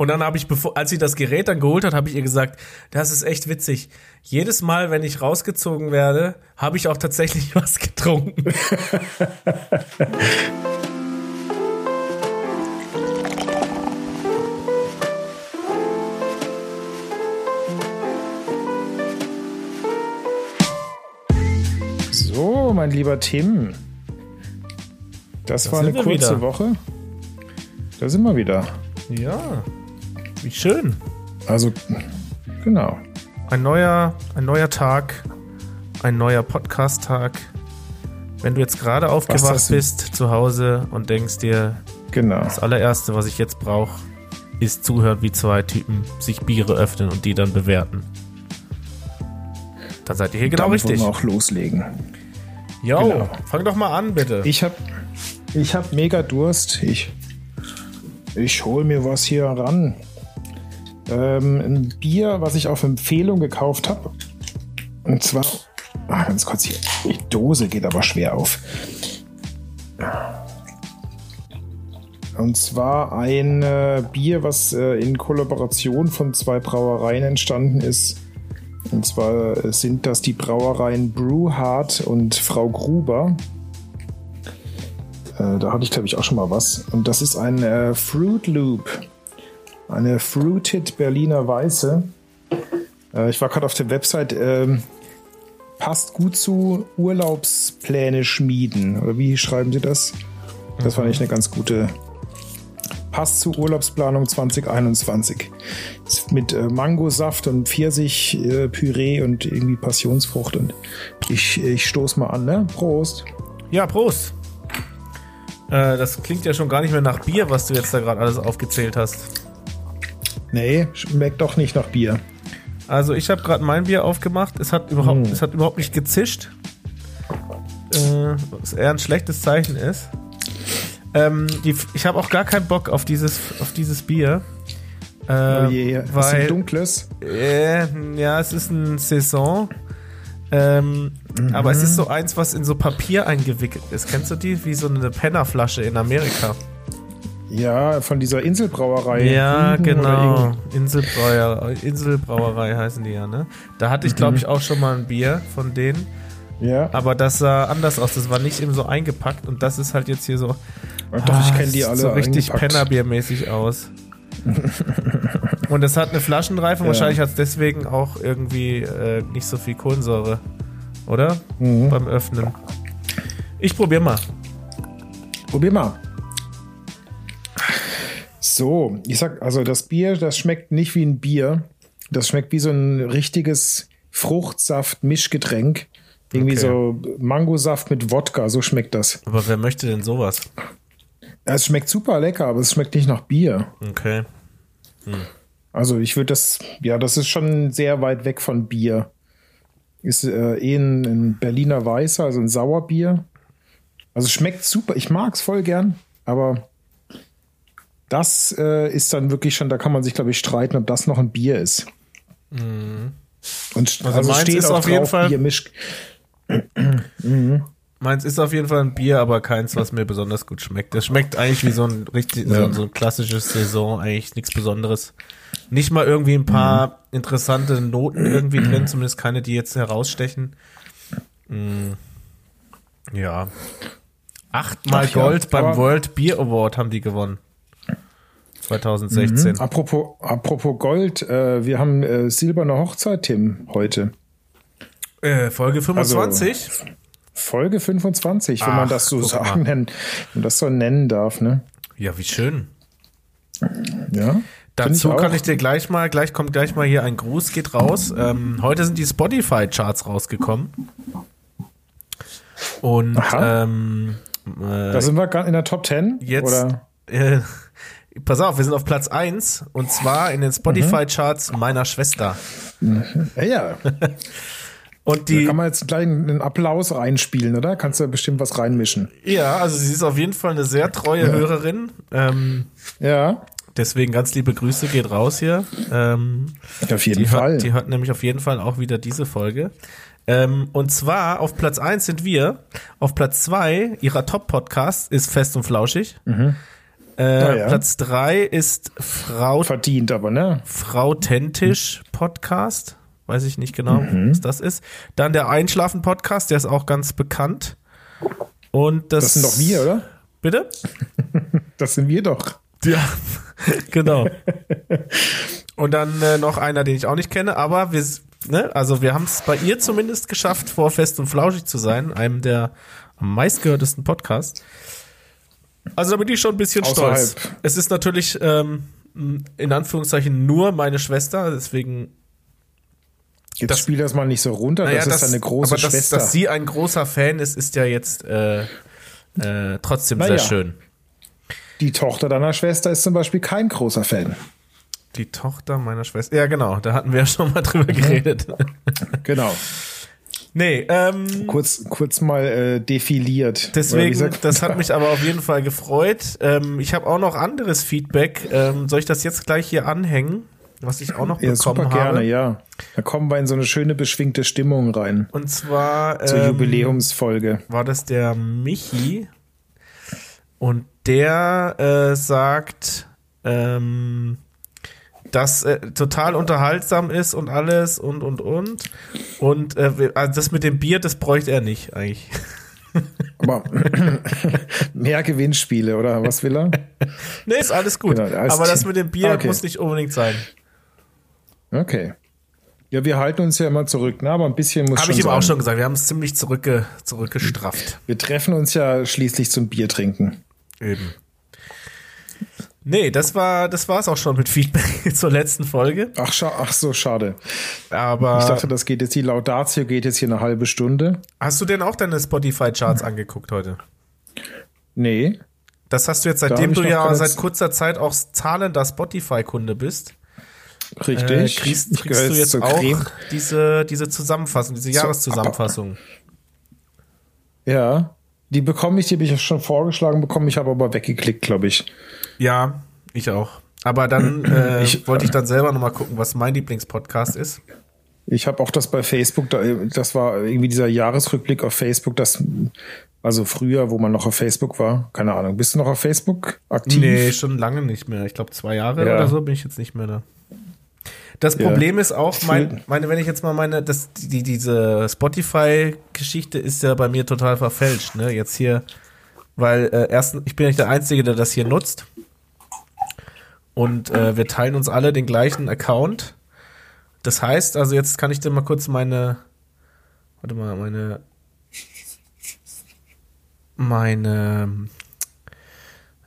Und dann habe ich, bevor, als sie das Gerät dann geholt hat, habe ich ihr gesagt, das ist echt witzig. Jedes Mal, wenn ich rausgezogen werde, habe ich auch tatsächlich was getrunken. So, mein lieber Tim. Das Da war eine kurze wieder. Woche. Da sind wir wieder. Ja, wie schön. Also, genau. Ein neuer, ein neuer Tag, ein neuer Podcast-Tag. Wenn du jetzt gerade aufgewacht bist zu Hause und denkst dir, Genau. das allererste, was ich jetzt brauche, ist zuhören, wie zwei Typen sich Biere öffnen und die dann bewerten. Dann seid ihr hier genau Damit wollen richtig. wir auch loslegen. Jo, genau. fang doch mal an, bitte. Ich habe ich hab mega Durst. Ich, ich hol mir was hier ran. Ähm, ein Bier, was ich auf Empfehlung gekauft habe. Und zwar, ah, ganz kurz hier. Die Dose geht aber schwer auf. Und zwar ein äh, Bier, was äh, in Kollaboration von zwei Brauereien entstanden ist. Und zwar äh, sind das die Brauereien Brewhard und Frau Gruber. Äh, da hatte ich, glaube ich, auch schon mal was. Und das ist ein äh, Fruit Loop. Eine Fruited Berliner Weiße. Äh, ich war gerade auf der Website. ähm, passt gut zu Urlaubspläne schmieden. Oder wie schreiben Sie das? Das fand ich eine ganz gute. Passt zu Urlaubsplanung 2021. Ist mit äh, Mangosaft und Pfirsich, äh, und irgendwie Passionsfrucht. Und ich, ich stoß mal an, ne? Prost. Ja, Prost. Äh, das klingt ja schon gar nicht mehr nach Bier, was du jetzt da gerade alles aufgezählt hast. Nee, schmeckt doch nicht nach Bier. Also ich habe gerade mein Bier aufgemacht. Es hat überhaupt, Hm. es hat überhaupt nicht gezischt. Äh, was eher ein schlechtes Zeichen ist. Ähm, die, ich habe auch gar keinen Bock auf dieses, auf dieses Bier. Äh, Oh je, ist ein weil, dunkles. äh, ja, es ist ein Saison. Ähm, Aber es ist so eins, was in so Papier eingewickelt ist. Kennst du die? Wie so eine Pennerflasche in Amerika. Ja, von dieser Inselbrauerei. Ja, Rügen oder genau. Inselbrauerei, Inselbrauerei heißen die ja, ne? Da hatte ich, glaube ich, auch schon mal ein Bier von denen. Ja, Aber das sah anders aus. Das war nicht eben so eingepackt. Und das ist halt jetzt hier so. doch, ich Ah, kenne die alle. So richtig. Pennerbiermäßig aus. Und es hat eine Flaschenreife. Ja. Wahrscheinlich hat es deswegen auch irgendwie äh, nicht so viel Kohlensäure. Oder? Mhm. Beim Öffnen. Ich probier mal. Probier mal. So, ich sag, also das Bier, das schmeckt nicht wie ein Bier. Das schmeckt wie so ein richtiges Fruchtsaft-Mischgetränk. Irgendwie Okay. so Mangosaft mit Wodka, so schmeckt das. Aber wer möchte denn sowas? Es schmeckt super lecker, aber es schmeckt nicht nach Bier. Okay. Also ich würde das, ja, das ist schon sehr weit weg von Bier. Ist äh, eh ein, ein Berliner Weißer, also ein Sauerbier. Also schmeckt super, ich mag es voll gern, aber das äh, ist dann wirklich schon, da kann man sich, glaube ich, streiten, ob das noch ein Bier ist. Und Also also, meins steht ist auf jeden Fall- Bier misch Meins ist auf jeden Fall ein Bier, aber keins, was mir besonders gut schmeckt. Das schmeckt eigentlich wie so ein richtig, so, Ja. so ein klassisches Saison, eigentlich nichts Besonderes. Nicht mal irgendwie ein paar interessante Noten irgendwie drin, zumindest keine, die jetzt herausstechen. Mm, ja. Achtmal Ach ja, Gold beim aber- World Beer Award haben die gewonnen. 2016. Apropos, apropos Gold, äh, wir haben äh, silberne Hochzeit, Tim, heute. Äh, Folge 25. Folge 25, wenn Ach, man das so sagen, mal. nennen, wenn das so nennen darf, ne? ja, wie schön. Ja. Dazu Find kann ich dir gleich mal, gleich kommt gleich mal hier ein Gruß, geht raus. Ähm, heute sind die Spotify-Charts rausgekommen. Und Aha. ähm, Da äh, sind wir gar in der Top 10? jetzt, Oder? äh, pass auf, wir sind auf Platz 1 und zwar in den Spotify-Charts meiner Schwester. Ja, ja. Und Da die, kann man jetzt gleich einen Applaus reinspielen, oder? Kannst du bestimmt was reinmischen. ja, also sie ist auf jeden Fall eine sehr treue Hörerin. Ähm, Ja, deswegen ganz liebe Grüße geht raus hier. Ähm, auf jeden Die Fall. hört, die hört nämlich auf jeden Fall auch wieder diese Folge. Ähm, und zwar auf Platz 1 sind wir. Auf Platz 2 ihrer Top-Podcast ist Fest und Flauschig. Mhm. Äh, ja. Platz drei ist Frau, Verdient aber, ne? Frau Tentisch Podcast. Weiß ich nicht genau, Mhm. was das ist. Dann der Einschlafen Podcast, der ist auch ganz bekannt. Und das, Das sind doch wir, oder? Bitte? Das sind wir doch. Ja, genau. Und dann äh, noch einer, den ich auch nicht kenne, aber wir, ne, also wir haben es bei ihr zumindest geschafft, vor Fest und Flauschig zu sein, einem der am meistgehörtesten Podcasts. Also da bin ich schon ein bisschen Außerhalb. stolz. Es ist natürlich ähm, in Anführungszeichen nur meine Schwester, deswegen Jetzt Das- spiel das mal nicht so runter. das ist eine große aber dass, Schwester. dass sie ein großer Fan ist, ist ja jetzt äh, äh, trotzdem Naja. sehr schön. Die Tochter deiner Schwester ist zum Beispiel kein großer Fan. Die Tochter meiner Schwester. Ja, genau, da hatten wir ja schon mal drüber geredet. Genau. Nee, ähm, Kurz, kurz mal äh, defiliert. Deswegen, das hat mich aber auf jeden Fall gefreut. Ähm, ich habe auch noch anderes Feedback. Ähm, soll ich das jetzt gleich hier anhängen, was ich auch noch ja, bekommen super habe? gerne, ja. Da kommen wir in so eine schöne beschwingte Stimmung rein. Und zwar Zur ähm, Jubiläumsfolge. war das der Michi und der äh, sagt, ähm, dass äh, total unterhaltsam ist und alles und und und und äh, also das mit dem Bier, das bräuchte er nicht eigentlich. Aber mehr Gewinnspiele, oder was will er? nee, ist alles gut. Genau, alles Aber das mit dem Bier Okay. muss nicht unbedingt sein. Okay. Ja, wir halten uns ja immer zurück, ne? aber ein bisschen muss Habe ich ihm auch schon gesagt. Wir haben es ziemlich zurückge zurückgestrafft. Wir treffen uns ja schließlich zum Bier trinken. Eben. Nee, das war das war's auch schon mit Feedback zur letzten Folge. Ach, ach so, schade. Aber Ich dachte, das geht jetzt, die Laudatio geht jetzt hier eine halbe Stunde. Hast du denn auch deine Spotify-Charts angeguckt heute? Nee. Das hast du jetzt, seitdem du ja seit kurzer Zeit auch zahlender Spotify-Kunde bist, äh, Richtig. kriegst, Ich kriegst gehöre du jetzt auch Creme. diese, diese Zusammenfassung, diese Jahreszusammenfassung. Ja. Die bekomme ich, die habe ich schon vorgeschlagen bekommen, ich habe aber weggeklickt, glaube ich. Ja, ich auch. Aber dann äh, Ich- wollte ich dann selber nochmal gucken, was mein Lieblingspodcast ist. Ich habe auch das bei Facebook, da, das war irgendwie dieser Jahresrückblick auf Facebook, das, also früher, wo man noch auf Facebook war, keine Ahnung. Bist du noch auf Facebook aktiv? Nee, schon lange nicht mehr. Ich glaube, zwei Jahre Ja. oder so bin ich jetzt nicht mehr da. Das Ja. Problem ist auch, mein, meine, wenn ich jetzt mal meine, das, die, diese Spotify-Geschichte ist ja bei mir total verfälscht, ne? Jetzt hier, weil äh, erstens, ich bin nicht der Einzige, der das hier nutzt. Und äh, wir teilen uns alle den gleichen Account. Das heißt, also jetzt kann ich dir mal kurz meine, warte mal, meine, meine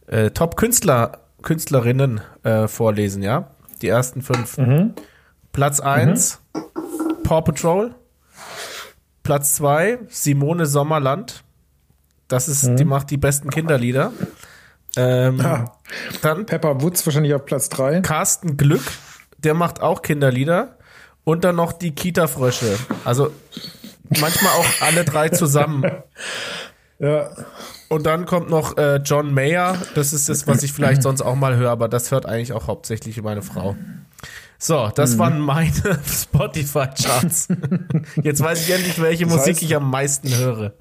äh, Top-Künstler, Künstlerinnen äh, vorlesen, ja? Die ersten fünf. Platz 1, Paw Patrol. Platz 2, Simone Sommerland. Das ist, die macht die besten Kinderlieder. Ähm, Ah. Dann Pepper Woods wahrscheinlich auf Platz 3. Carsten Glück, der macht auch Kinderlieder. Und dann noch die Kita-Frösche. Also manchmal auch alle drei zusammen. Ja. Und dann kommt noch äh, John Mayer. Das ist das, was ich vielleicht sonst auch mal höre, aber das hört eigentlich auch hauptsächlich meine Frau. So, das waren meine Spotify-Charts. Jetzt weiß ich endlich, welche Das Musik heißt- ich am meisten höre.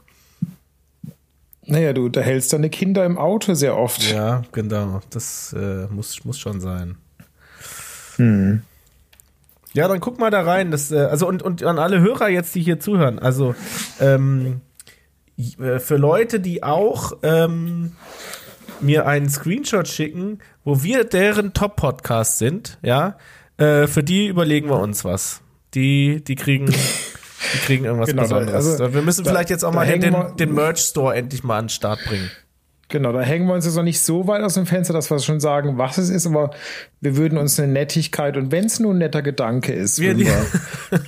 Naja, du unterhältst deine Kinder im Auto sehr oft. Ja, genau. Das äh, muss, muss schon sein. Ja, dann guck mal da rein. Das, äh, also und, und an alle Hörer jetzt, die hier zuhören. Also ähm, äh, für Leute, die auch ähm, mir einen Screenshot schicken, wo wir deren Top-Podcast sind, ja, äh, für die überlegen wir uns was. Die, die kriegen, die kriegen irgendwas Genau, Besonderes. also, wir müssen da- vielleicht jetzt auch mal den, wir- den Merch-Store endlich mal an den Start bringen. Genau, da hängen wir uns jetzt noch nicht so weit aus dem Fenster, dass wir schon sagen, was es ist, aber wir würden uns eine Nettigkeit und wenn es nur ein netter Gedanke ist, Wir- wir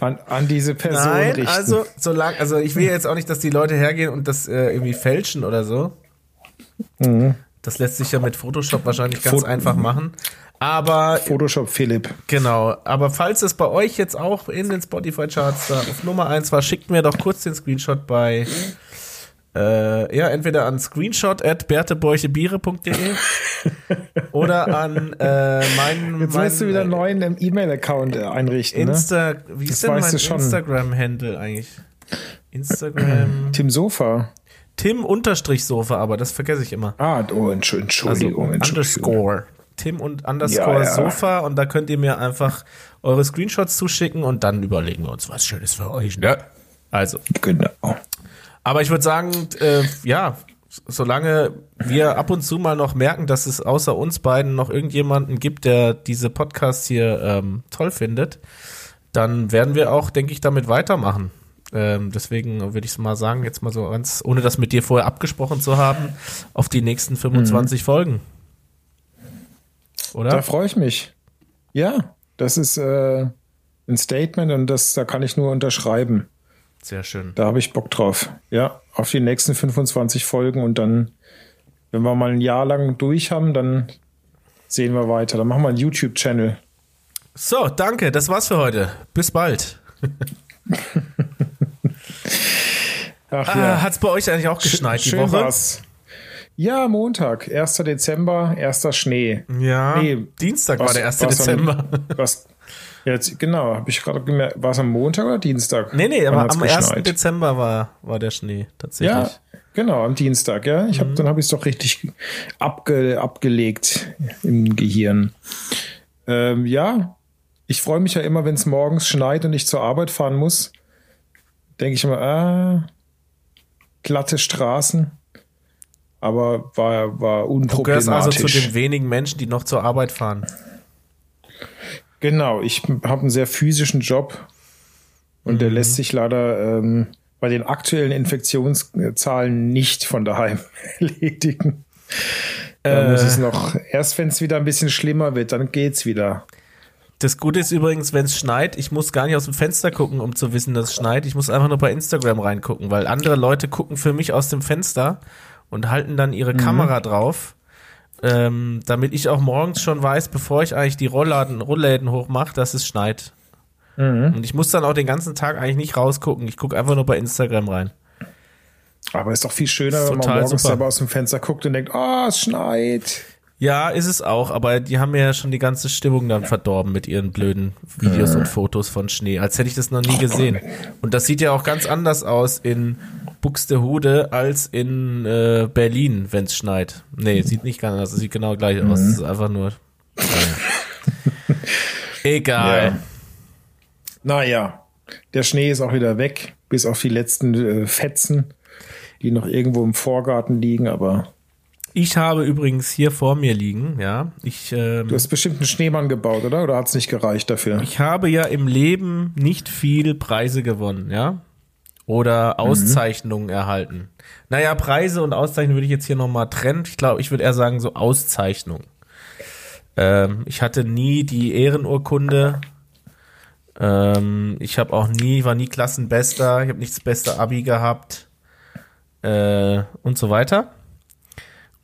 an, an diese Person Nein, richten. also solange, also ich will jetzt auch nicht, dass die Leute hergehen und das äh, irgendwie fälschen oder so. Das lässt sich ja mit Photoshop wahrscheinlich ganz Fo- einfach machen. Aber Photoshop Philipp. genau, aber falls es bei euch jetzt auch in den Spotify Charts da auf Nummer 1 war, schickt mir doch kurz den Screenshot bei äh, ja, entweder an screenshot at bertebeuchebiere.de oder an äh, meinen Jetzt mein, musst du wieder äh, einen neuen ähm, E-Mail-Account äh, einrichten, ne? Insta, wie Das ist denn mein. Instagram-Handle eigentlich? Instagram. Tim Sofa. Tim-Sofa, aber das vergesse ich immer. Ah, oh, Entschuldigung, Also Entschuldigung. Underscore. Tim und Underscore Ja, ja. Sofa und da könnt ihr mir einfach eure Screenshots zuschicken und dann überlegen wir uns was Schönes für euch. Ne? Also, Genau. aber ich würde sagen, äh, ja, solange wir ab und zu mal noch merken, dass es außer uns beiden noch irgendjemanden gibt, der diese Podcasts hier ähm, toll findet, dann werden wir auch, denke ich, damit weitermachen. Ähm, deswegen würde ich mal sagen, jetzt mal so ganz, ohne das mit dir vorher abgesprochen zu haben, auf die nächsten 25 Folgen. Oder? Da freue ich mich. Ja, das ist äh, ein Statement und das, da kann ich nur unterschreiben. Sehr schön. Da habe ich Bock drauf. Ja, auf die nächsten 25 Folgen und dann, wenn wir mal ein Jahr lang durch haben, dann sehen wir weiter. Dann machen wir einen YouTube-Channel. So, danke, das war's für heute. Bis bald. Ach Ah, hat's bei euch eigentlich auch geschneit die schön Woche? war's. Ja, Montag, 1. Dezember, erster Schnee. Ja, Nee, Dienstag war der 1. was am- Dezember. Was? Jetzt, genau, habe ich gerade gemerkt. War es am Montag oder Dienstag? Nee, nee, aber am 1. geschneit? Dezember war, war der Schnee tatsächlich. Ja, genau, am Dienstag, ja. Ich hab, Mhm. Dann habe ich es doch richtig abge, abgelegt im Gehirn. Ähm, ja, ich freue mich ja immer, wenn es morgens schneit und ich zur Arbeit fahren muss. Denke ich immer, ah, glatte Straßen. Aber war, war Du gehörst unproblematisch. also zu den wenigen Menschen, die noch zur Arbeit fahren. Genau, ich habe einen sehr physischen Job und Mhm. der lässt sich leider ähm, bei den aktuellen Infektionszahlen nicht von daheim erledigen. Da Äh. muss es noch, erst wenn es wieder ein bisschen schlimmer wird, dann geht's wieder. Das Gute ist übrigens, wenn es schneit, ich muss gar nicht aus dem Fenster gucken, um zu wissen, dass es schneit. Ich muss einfach nur bei Instagram reingucken, weil andere Leute gucken für mich aus dem Fenster und halten dann ihre Kamera drauf, ähm, damit ich auch morgens schon weiß, bevor ich eigentlich die Rollladen, Rollläden hochmache, dass es schneit. Und ich muss dann auch den ganzen Tag eigentlich nicht rausgucken. Ich gucke einfach nur bei Instagram rein. Aber ist doch viel schöner, wenn man morgens super. selber aus dem Fenster guckt und denkt, oh, es schneit. Ja, ist es auch, aber die haben mir ja schon die ganze Stimmung dann verdorben mit ihren blöden Videos und Fotos von Schnee, als hätte ich das noch nie gesehen. Und das sieht ja auch ganz anders aus in Buxtehude als in äh, Berlin, wenn es schneit. Nee, sieht nicht ganz anders, es sieht genau gleich aus. Es ist einfach nur. Naja. Egal. Ja. Naja, der Schnee ist auch wieder weg, bis auf die letzten äh, Fetzen, die noch irgendwo im Vorgarten liegen, aber Ich habe übrigens hier vor mir liegen, ja. Ich, ähm, du hast bestimmt einen Schneemann gebaut, oder? Oder hat es nicht gereicht dafür? Ich habe ja im Leben nicht viel Preise gewonnen, ja? Oder Auszeichnungen erhalten. Naja, Preise und Auszeichnungen würde ich jetzt hier nochmal trennen. Ich glaube, ich würde eher sagen so Auszeichnungen. Ähm, ich hatte nie die Ehrenurkunde. Ähm, ich habe auch nie, war nie Klassenbester. Ich habe nicht das beste Abi gehabt. Äh, und so weiter.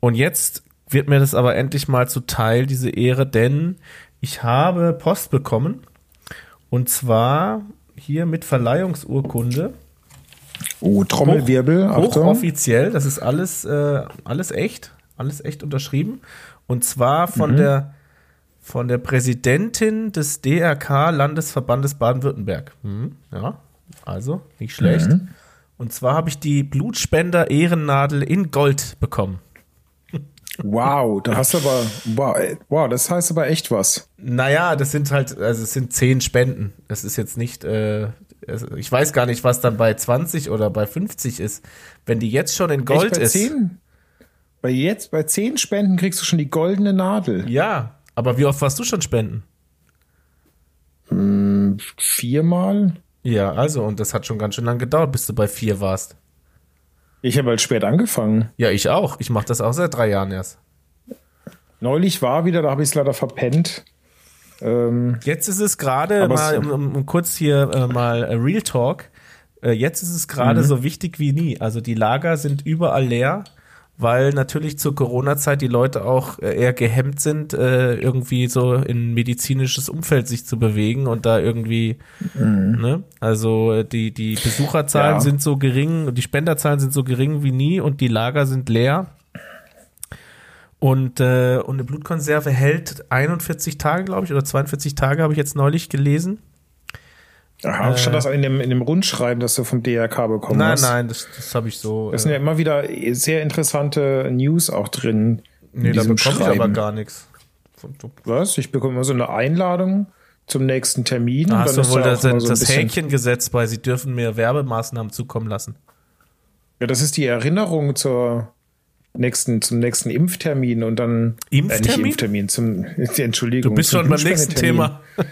Und jetzt wird mir das aber endlich mal zuteil, diese Ehre, denn ich habe Post bekommen. Und zwar hier mit Verleihungsurkunde. Oh, Trommelwirbel, Achtung. Hochoffiziell, das ist alles, äh, alles echt. Alles echt unterschrieben. Und zwar Mhm. von der von der Präsidentin des DRK Landesverbandes Baden-Württemberg. Hm, ja, also nicht schlecht. Mhm. Und zwar habe ich die Blutspender Ehrennadel in Gold bekommen. Wow, da hast du aber, wow, wow, das heißt aber echt was. Naja, das sind halt, also es sind zehn Spenden. Das ist jetzt nicht, äh, ich weiß gar nicht, was dann bei 20 oder bei 50 ist. Wenn die jetzt schon in Gold bei ist. Zehn, bei jetzt, bei zehn Spenden kriegst du schon die goldene Nadel. Ja, aber wie oft warst du schon spenden? Viermal? Ja, also, und das hat schon ganz schön lang gedauert, bis du bei vier warst. Ich habe halt spät angefangen. Ja, ich auch. Ich mache das auch seit drei Jahren erst. Neulich war wieder, da habe ich es leider verpennt. Ähm, Jetzt ist es gerade mal, um, um, um kurz hier äh, mal äh, Real Talk. Äh, jetzt ist es gerade so wichtig wie nie. Also die Lager sind überall leer, weil natürlich zur Corona-Zeit die Leute auch äh, eher gehemmt sind, äh, irgendwie so in medizinisches Umfeld sich zu bewegen und da irgendwie, ne? Also äh, die, die Besucherzahlen Ja. sind so gering, die Spenderzahlen sind so gering wie nie und die Lager sind leer. Und, äh, und eine Blutkonserve hält 41 Tage, glaube ich, oder 42 Tage habe ich jetzt neulich gelesen. Aha, stand das in dem, in dem Rundschreiben, das du vom DRK bekommen Nein, hast? nein, das, das habe ich so. Es sind ja immer wieder sehr interessante News auch drin. in nee, da bekomme ich aber gar nichts. Was? Ich bekomme immer so eine Einladung zum nächsten Termin. Da hast du wohl da das, so das Häkchen gesetzt bei, sie dürfen mir Werbemaßnahmen zukommen lassen. Ja, das ist die Erinnerung zur nächsten, zum nächsten Impftermin und dann Impftermin? Äh, nicht Impftermin, zum Entschuldigung. Du bist schon beim nächsten. Thema.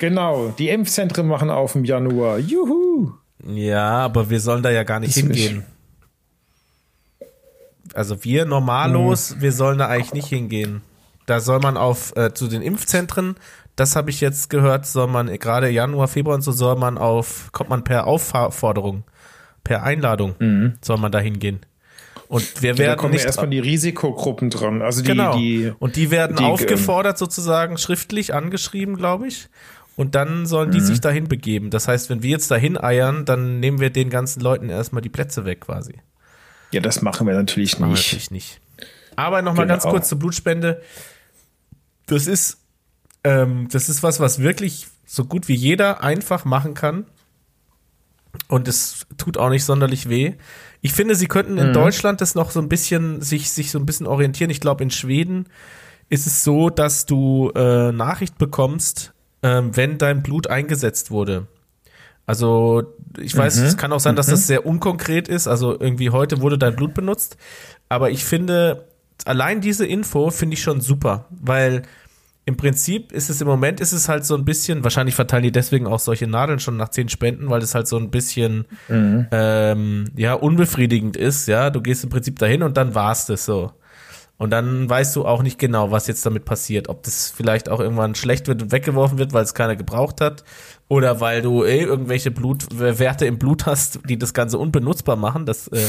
Genau, die Impfzentren machen auf im Januar. Juhu! Ja, aber wir sollen da ja gar nicht ich. hingehen. Also wir normallos, Mhm. wir sollen da eigentlich nicht hingehen. Da soll man auf äh, zu den Impfzentren, das habe ich jetzt gehört, soll man gerade Januar, Februar und so soll man auf kommt man per Aufforderung, per Einladung soll man da hingehen. Und wir Mhm. Da werden kommen nicht erstmal die Risikogruppen dran. Also die, genau. die und die werden die, ähm, aufgefordert sozusagen schriftlich angeschrieben, glaube ich. Und dann sollen Mhm. die sich dahin begeben. Das heißt, wenn wir jetzt dahin eiern, dann nehmen wir den ganzen Leuten erstmal die Plätze weg quasi. ja, das machen wir natürlich wir nicht. natürlich nicht. Aber nochmal Genau. ganz kurz zur Blutspende. Das ist, ähm, das ist was, was wirklich so gut wie jeder einfach machen kann. Und es tut auch nicht sonderlich weh. Ich finde, sie könnten Mhm. in Deutschland das noch so ein bisschen, sich, sich so ein bisschen orientieren. Ich glaube, in Schweden ist es so, dass du äh, Nachricht bekommst, ähm, wenn dein Blut eingesetzt wurde. Also ich weiß, Mhm. es kann auch sein, dass das sehr unkonkret ist. Also irgendwie heute wurde dein Blut benutzt. Aber ich finde, allein diese Info finde ich schon super, weil im Prinzip ist es im Moment ist es halt so ein bisschen, wahrscheinlich verteilen die deswegen auch solche Nadeln schon nach zehn Spenden, weil es halt so ein bisschen ähm, ja unbefriedigend ist. Ja, du gehst im Prinzip dahin und dann war's das so. Und dann weißt du auch nicht genau, was jetzt damit passiert. Ob das vielleicht auch irgendwann schlecht wird und weggeworfen wird, weil es keiner gebraucht hat. Oder weil du eh irgendwelche Blutwerte im Blut hast, die das Ganze unbenutzbar machen. Das ähm,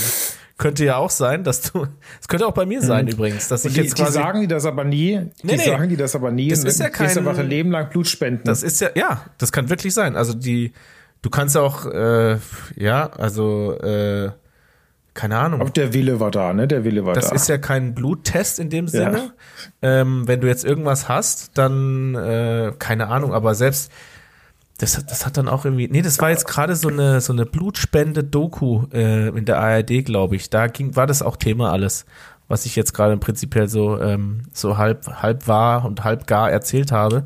könnte ja auch sein, dass du. Das könnte auch bei mir sein übrigens, dass ich Die, jetzt die quasi. sagen die das aber nie. Die Nee, nee. sagen die das aber nie. Das ist ja gehst du kein- einfach ein Leben lang Blut spenden. Das ist ja, ja, das kann wirklich sein. Also die, du kannst auch, äh, ja, also, äh, keine Ahnung. aber der Wille war da, ne? Der Wille war Das da. ist ja kein Bluttest in dem Sinne. Ähm, wenn du jetzt irgendwas hast, dann, äh, keine Ahnung, aber selbst, das, hat- das hat dann auch irgendwie, nee, das war jetzt gerade so eine, so eine Blutspende-Doku äh, in der ARD, glaube ich. Da ging, war das auch Thema alles, was ich jetzt gerade prinzipiell so, ähm, so halb, halb wahr und halb gar erzählt habe.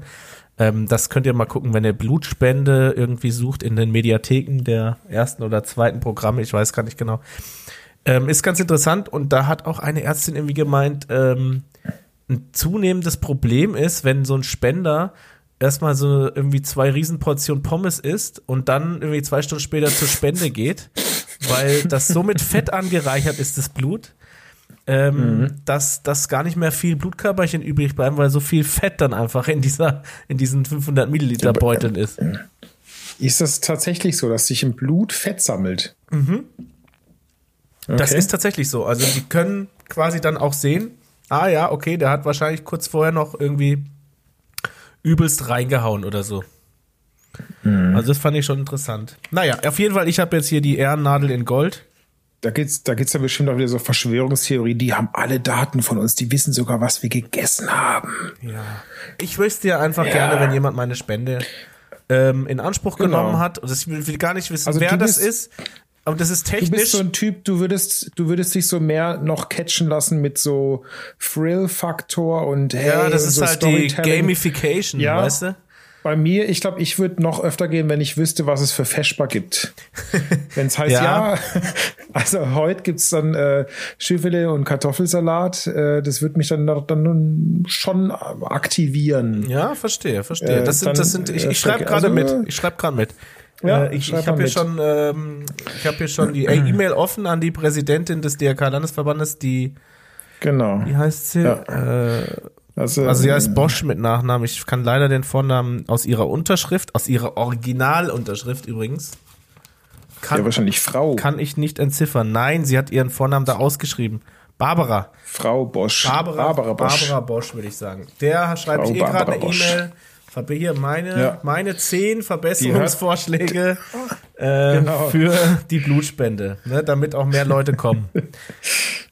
Ähm, das könnt ihr mal gucken, wenn ihr Blutspende irgendwie sucht in den Mediatheken der ersten oder zweiten Programme, ich weiß gar nicht genau. Ähm, ist ganz interessant und da hat auch eine Ärztin irgendwie gemeint, ähm, ein zunehmendes Problem ist, wenn so ein Spender erstmal so irgendwie zwei Riesenportionen Pommes isst und dann irgendwie zwei Stunden später zur Spende geht, weil das so mit Fett angereichert ist, das Blut, ähm, dass, dass gar nicht mehr viel Blutkörperchen übrig bleiben, weil so viel Fett dann einfach in dieser, in diesen 500 Milliliter Beuteln ist. Ist das tatsächlich so, dass sich im Blut Fett sammelt? Mhm. Das ist tatsächlich so. Also die können quasi dann auch sehen, ah ja, okay, der hat wahrscheinlich kurz vorher noch irgendwie übelst reingehauen oder so. Also das fand ich schon interessant. Naja, auf jeden Fall, ich habe jetzt hier die Ehrennadel in Gold. Da geht's, da geht's ja bestimmt auch wieder so Verschwörungstheorie. Die haben alle Daten von uns. Die wissen sogar, was wir gegessen haben. Ja. Ich wüsste ja einfach Ja. gerne, wenn jemand meine Spende ähm, in Anspruch Genau. genommen hat. Und ich will gar nicht wissen, Also wer das ist. Aber das ist Du bist technisch. so ein Typ, du würdest, du würdest dich so mehr noch catchen lassen mit so Thrill-Faktor und hey, ja, das und ist so halt die. Gamification, Ja. weißt du? Bei mir, ich glaube, ich würde noch öfter gehen, wenn ich wüsste, was es für Feschbar gibt. wenn es heißt, Ja. ja, also heute gibt's dann äh, Schiffilet und Kartoffelsalat, äh, das wird mich dann, dann schon aktivieren. Ja, verstehe, verstehe. Äh, das sind, dann, das sind, ich, äh, ich schreibe gerade also, mit. Ich schreibe gerade mit. Ja, äh, ich ich habe hier schon, ähm, ich habe hier schon die E-Mail offen an die Präsidentin des DRK-Landesverbandes, die, Genau. wie heißt sie? Ja. Äh, Also, also sie heißt Bosch mit Nachnamen. Ich kann leider den Vornamen aus ihrer Unterschrift, aus ihrer Originalunterschrift übrigens, ja, kann, wahrscheinlich Frau. kann ich nicht entziffern. Nein, sie hat ihren Vornamen da ausgeschrieben. Barbara. Frau Bosch. Barbara, Barbara Bosch. Barbara Bosch, würde ich sagen. Der schreibt Frau hier gerade Barbara eine. E-Mail. Hier meine, Ja. meine zehn Verbesserungsvorschläge äh, Genau. für die Blutspende, ne, damit auch mehr Leute kommen.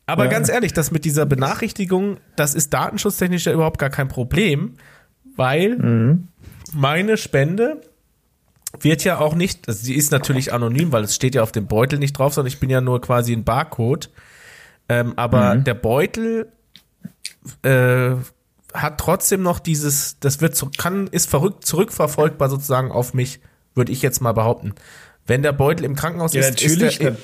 Aber Ja. ganz ehrlich, das mit dieser Benachrichtigung, das ist datenschutztechnisch ja überhaupt gar kein Problem, weil Mhm. meine Spende wird ja auch nicht, also sie ist natürlich anonym, weil es steht ja auf dem Beutel nicht drauf, sondern ich bin ja nur quasi ein Barcode. Ähm, aber Mhm. der Beutel äh, hat trotzdem noch dieses, das wird so, kann, ist verrückt zurückverfolgbar sozusagen auf mich, würde ich jetzt mal behaupten. Wenn der Beutel im Krankenhaus Ja, ist, natürlich, ist der,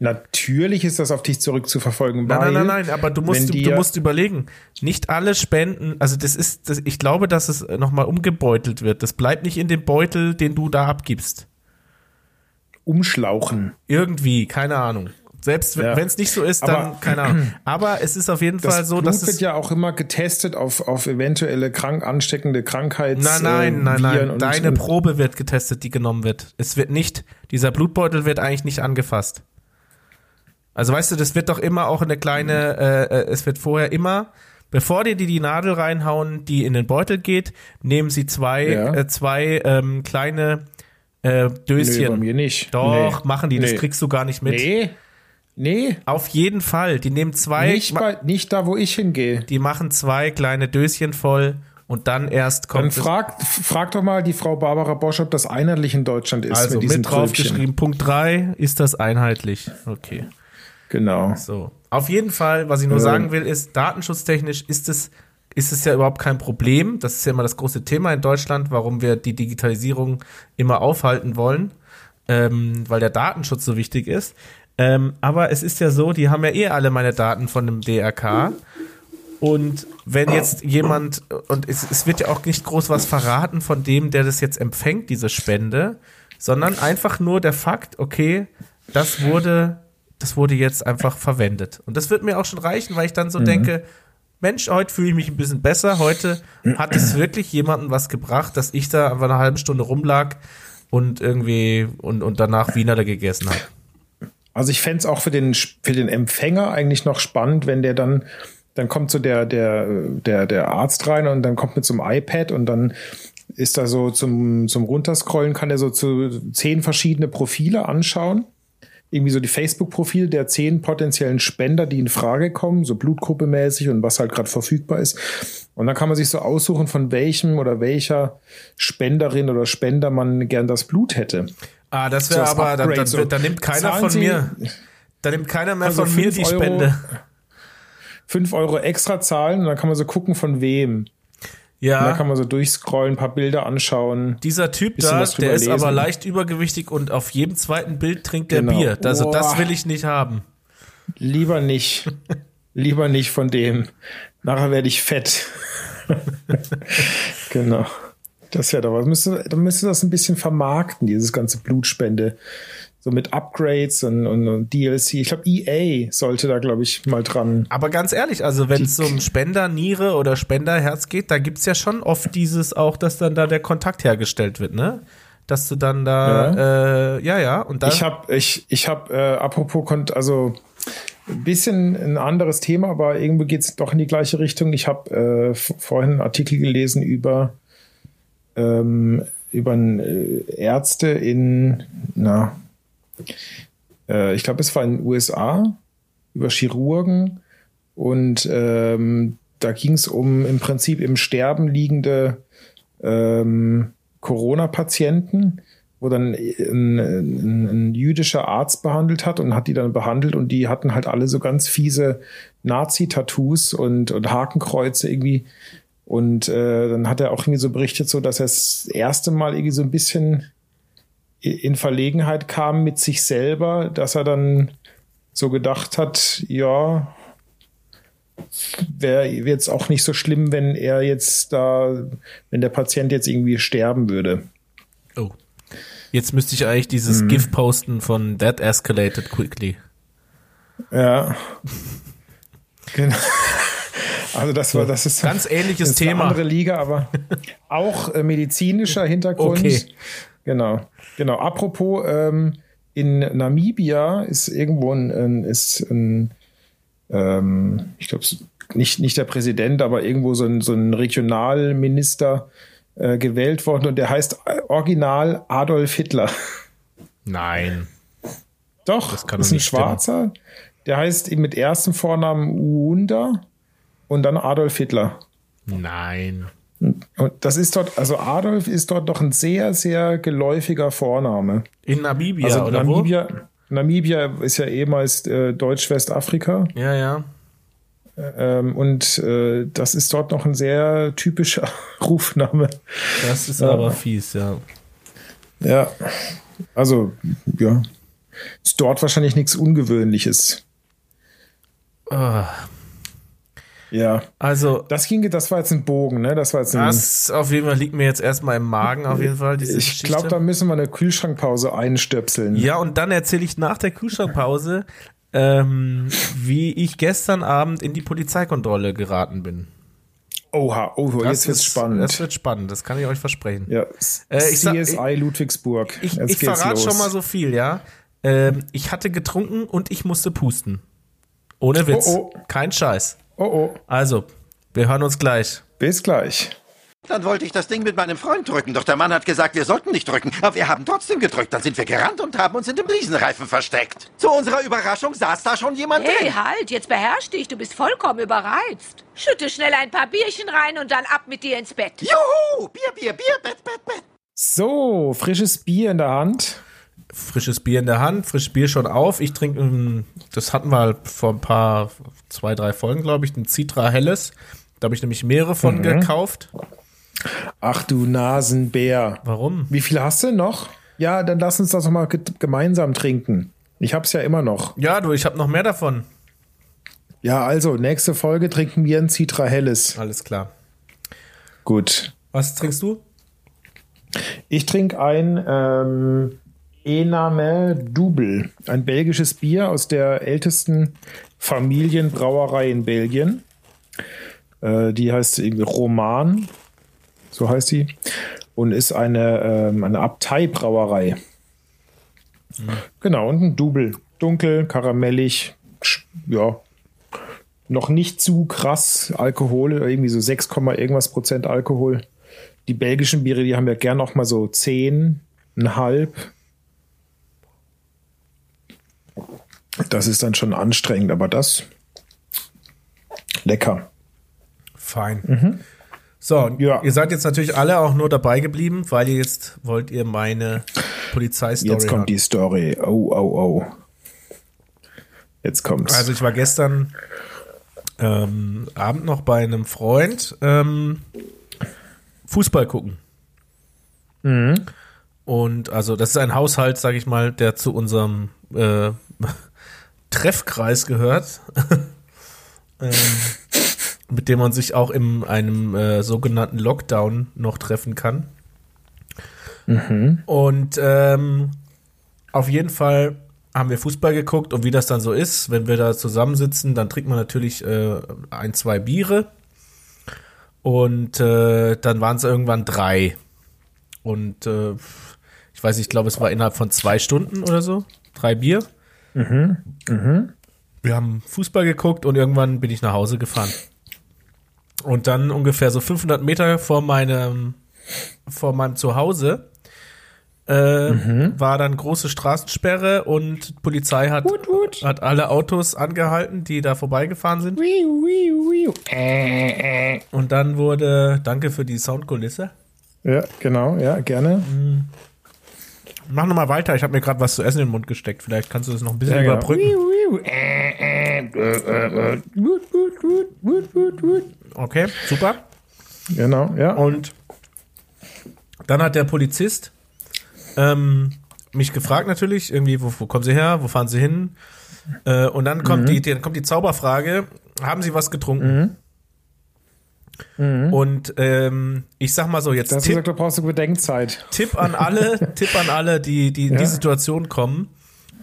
na, natürlich ist das auf dich zurückzuverfolgen. Nein, nein, nein, nein, aber du musst, du, du musst überlegen, nicht alle Spenden, also das ist, das, ich glaube, dass es nochmal umgebeutelt wird. Das bleibt nicht in dem Beutel, den du da abgibst. umschlauchen. Irgendwie, keine Ahnung. Selbst Ja. wenn es nicht so ist, dann Aber- keine Ahnung. Aber es ist auf jeden Fall so, Blut dass wird es. ja auch immer getestet auf, auf eventuelle krank ansteckende Krankheits Nein, nein, äh, nein, nein. Viren Deine und, Probe wird getestet, die genommen wird. Es wird nicht, dieser Blutbeutel wird eigentlich nicht angefasst. Also weißt du, das wird doch immer auch eine kleine, äh, äh, es wird vorher immer, bevor die die, die Nadel reinhauen, die in den Beutel geht, nehmen sie zwei, Ja. äh, zwei ähm, kleine äh, Döschen. bei mir nicht. Doch, nee. machen die, das Nee. kriegst du gar nicht mit. Nee, nee, Auf jeden Fall, die nehmen zwei, nicht, bei, nicht da, wo ich hingehe. die machen zwei kleine Döschen voll und dann erst Dann kommt es. frag, frag doch mal die Frau Barbara Bosch, ob das einheitlich in Deutschland ist. Also diesen mit draufgeschrieben, Punkt 3, ist das einheitlich. Okay. Genau. So. Auf jeden Fall, was ich nur Ähm. sagen will, ist, datenschutztechnisch ist es, ist es ja überhaupt kein Problem. Das ist ja immer das große Thema in Deutschland, warum wir die Digitalisierung immer aufhalten wollen, ähm, weil der Datenschutz so wichtig ist. Ähm, aber es ist ja so, die haben ja eh alle meine Daten von dem DRK. Und wenn jetzt jemand, und es, es wird ja auch nicht groß was verraten von dem, der das jetzt empfängt, diese Spende, sondern einfach nur der Fakt, okay, das wurde, das wurde jetzt einfach verwendet. Und das wird mir auch schon reichen, weil ich dann so denke, Mensch, heute fühle ich mich ein bisschen besser. Heute hat es wirklich jemandem was gebracht, dass ich da einfach eine halbe Stunde rumlag und irgendwie und, und danach Wiener da gegessen habe. Also ich fänd's auch für den, für den Empfänger eigentlich noch spannend, wenn der dann, dann kommt so der, der, der, der Arzt rein und dann kommt mit so iPad und dann ist da so zum, zum Runterscrollen, kann er so zu zehn verschiedene Profile anschauen. Irgendwie so die Facebook-Profile der zehn potenziellen Spender, die in Frage kommen, so Blutgruppe mäßig und was halt gerade verfügbar ist. Und dann kann man sich so aussuchen, von welchem oder welcher Spenderin oder Spender man gern das Blut hätte. Ah, das So wäre das aber, da, Upgrade, da, so. da nimmt keiner Zahlen von Sie- mir, da nimmt keiner mehr Also von mir die fünf Euro- Spende. 5 Euro extra zahlen und dann kann man so gucken, von wem. Und dann Ja, kann man so durchscrollen, ein paar Bilder anschauen. dieser Typ da, der ist aber lesen. leicht übergewichtig und auf jedem zweiten Bild trinkt der Genau. Bier. Also das Boah. will ich nicht haben. Lieber nicht. Lieber nicht von dem. Nachher werde ich fett. genau. Das wäre doch was. Müsste, dann müsste das ein bisschen vermarkten, dieses ganze Blutspende. So mit Upgrades und, und, und DLC. Ich glaube, EA sollte da, glaube ich, mal dran. Aber ganz ehrlich, also wenn es um Spender Niere oder Spender Herz geht, da gibt's ja schon oft dieses auch, dass dann da der Kontakt hergestellt wird, ne? Dass du dann da, ja, äh, ja, ja, und dann. Ich habe, ich, ich habe, äh, apropos, kont also ein bisschen ein anderes Thema, aber irgendwie geht's doch in die gleiche Richtung. Ich habe äh, vorhin einen Artikel gelesen über ähm, über äh, Ärzte in, na, äh, ich glaube, es war in den USA über Chirurgen und ähm, da ging es um im Prinzip im Sterben liegende ähm, Corona-Patienten, wo dann ein, ein, ein jüdischer Arzt behandelt hat und hat die dann behandelt und die hatten halt alle so ganz fiese Nazi-Tattoos und, und Hakenkreuze irgendwie. Und äh, dann hat er auch irgendwie so berichtet, so dass er das erste Mal irgendwie so ein bisschen in Verlegenheit kam mit sich selber, dass er dann so gedacht hat, ja, wäre jetzt auch nicht so schlimm, wenn er jetzt da, wenn der Patient jetzt irgendwie sterben würde. oh. Jetzt müsste ich eigentlich dieses Mhm. GIF posten von That Escalated Quickly. Ja. genau. Also das war, das ist Ganz ähnliches ist eine Thema. andere Liga, aber auch äh, medizinischer Hintergrund. Okay. Genau, genau. Apropos, ähm, in Namibia ist irgendwo ein, ein ist ein, ähm, ich glaube, nicht, nicht der Präsident, aber irgendwo so ein, so ein Regionalminister äh, gewählt worden und der heißt äh, original Adolf Hitler. Nein. Doch, Das kann ist ein nicht stimmen. Schwarzer. Der heißt mit ersten Vornamen Uunda und dann Adolf Hitler. Nein. Und das ist dort, also Adolf ist dort doch ein sehr, sehr geläufiger Vorname. In Namibia Also oder Namibia, Namibia ist ja ehemals äh, Deutsch-Westafrika. wo? Ja, ja. Ähm, und äh, das ist dort noch ein sehr typischer Rufname. Das ist Ja. aber fies, ja. Ja. Also, ja. Ist dort wahrscheinlich nichts Ungewöhnliches. Ah, Ja. Also, Das ging, das war jetzt ein Bogen, ne? Das war jetzt ein. das auf jeden Fall liegt mir jetzt erstmal im Magen, auf jeden Fall, diese ich glaube, da müssen wir eine Kühlschrankpause einstöpseln. Ja, und dann erzähle ich nach der Kühlschrankpause, ähm, wie ich gestern Abend in die Polizeikontrolle geraten bin. Oha, oh, jetzt wird's ist- spannend. Das wird spannend, das kann ich euch versprechen. ja, Äh, ich sag- CSI Ludwigsburg. Ich, Jetzt ich geht's verrate schon mal so viel, ja. Ähm, ich hatte getrunken und ich musste pusten. Ohne Witz. Oh, oh. Kein Scheiß. Oh, oh. Also, wir hören uns gleich. Bis gleich. Dann wollte ich das Ding mit meinem Freund drücken, doch der Mann hat gesagt, wir sollten nicht drücken. Aber wir haben trotzdem gedrückt. Dann sind wir gerannt und haben uns in dem Riesenreifen versteckt. Zu unserer Überraschung saß da schon jemand Hey, drin. halt, jetzt beherrsch dich, du bist vollkommen überreizt. Schütte schnell ein paar Bierchen rein und dann ab mit dir ins Bett. Juhu! Bier, Bier, Bier, Bett, Bett, Bett. So, frisches Bier in der Hand. Frisches Bier in der Hand, frisches Bier schon auf. Ich trinke, ähm, das hatten wir halt vor ein paar, zwei, drei Folgen, glaube ich, ein Citra Helles. Da habe ich nämlich mehrere von gekauft. Ach du Nasenbär. Warum? Wie viel hast du noch? Ja, dann lass uns das doch mal ge- gemeinsam trinken. Ich hab's ja immer noch. Ja, du, ich habe noch mehr davon. Ja, also, nächste Folge trinken wir ein Citra Helles. Alles klar. Gut. Was trinkst du? Ich trinke ein ähm, Ename Double, ein belgisches Bier aus der ältesten Familienbrauerei in Belgien. Äh, die heißt irgendwie Roman, so heißt die, und ist eine, ähm, eine Abteibrauerei. Genau, und ein Double. Dunkel, karamellig, ja, noch nicht zu krass Alkohol, irgendwie so 6, irgendwas Prozent Alkohol. Die belgischen Biere, die haben ja gern auch mal so 10, ein halb. Das ist dann schon anstrengend, aber das lecker. Fein. So, und Ja. ihr seid jetzt natürlich alle auch nur dabei geblieben, weil ihr jetzt wollt ihr meine Polizeistory Jetzt kommt hören. die Story. Oh, oh, oh. Jetzt kommt's. Also ich war gestern ähm, Abend noch bei einem Freund ähm, Fußball gucken. Und also das ist ein Haushalt, sage ich mal, der zu unserem äh, Treffkreis gehört, ähm, mit dem man sich auch in einem äh, sogenannten Lockdown noch treffen kann. Und ähm, auf jeden Fall haben wir Fußball geguckt und wie das dann so ist, wenn wir da zusammensitzen, dann trinkt man natürlich äh, ein, zwei Biere und äh, dann waren es irgendwann drei. Und äh, ich weiß, nicht, ich glaube, es war innerhalb von zwei Stunden oder so, drei Bier. Wir haben Fußball geguckt und irgendwann bin ich nach Hause gefahren. Und dann ungefähr so 500 Meter vor meinem, vor meinem Zuhause äh, war dann große Straßensperre und Polizei hat, hat alle Autos angehalten, die da vorbeigefahren sind. Und dann wurde, danke für die Soundkulisse. ja, genau, ja, gerne. Mach nochmal weiter, ich habe mir gerade was zu essen in den Mund gesteckt. Vielleicht kannst du das noch ein bisschen Ja, genau. überbrücken. Okay, super. Genau, ja. Und dann hat der Polizist ähm, mich gefragt natürlich, irgendwie, wo, wo kommen Sie her, wo fahren Sie hin? Äh, und dann kommt, die, dann kommt die Zauberfrage, haben Sie was getrunken? Und ähm, ich sag mal so, jetzt Das Tipp, gesagt, da brauchst du Bedenkzeit. Tipp an alle, Tipp an alle, die, die in Ja. die Situation kommen.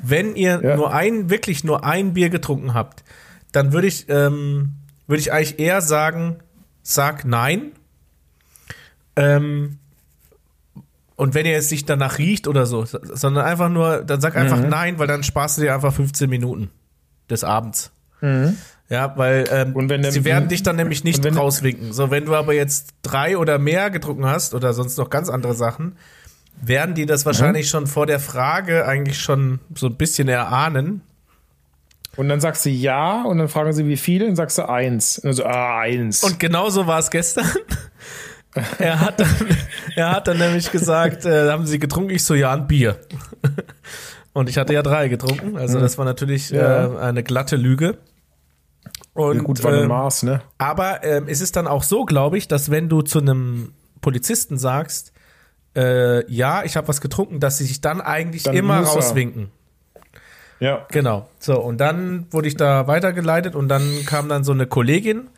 Wenn ihr Ja. nur ein, wirklich nur ein Bier getrunken habt, dann würde ich, ähm, würde ich eigentlich eher sagen, sag nein. Ähm, und wenn ihr es nicht danach riecht oder so, sondern einfach nur, dann sag einfach nein, weil dann sparst du dir einfach 15 Minuten des Abends. Ja, weil ähm, Und wenn sie werden dich dann nämlich nicht wenn- rauswinken. So, wenn du aber jetzt drei oder mehr getrunken hast oder sonst noch ganz andere Sachen, werden die das wahrscheinlich schon vor der Frage eigentlich schon so ein bisschen erahnen. Und dann sagst du ja und dann fragen sie, wie viele, und sagst du eins. Und so, ah, eins. Und genauso war es gestern. er hat dann, er hat dann nämlich gesagt, äh, haben sie getrunken? Ich so, ja, ein Bier. Und ich hatte ja drei getrunken, also das war natürlich Ja. äh, eine glatte Lüge. Und, Ja, gut, war ähm, Maß, ne? aber ähm, es ist dann auch so, glaube ich, dass wenn du zu einem Polizisten sagst, äh, ja, ich habe was getrunken, dass sie sich dann eigentlich Dann immer er. rauswinken. Ja. Genau. So, und dann wurde ich da weitergeleitet und dann kam dann so eine Kollegin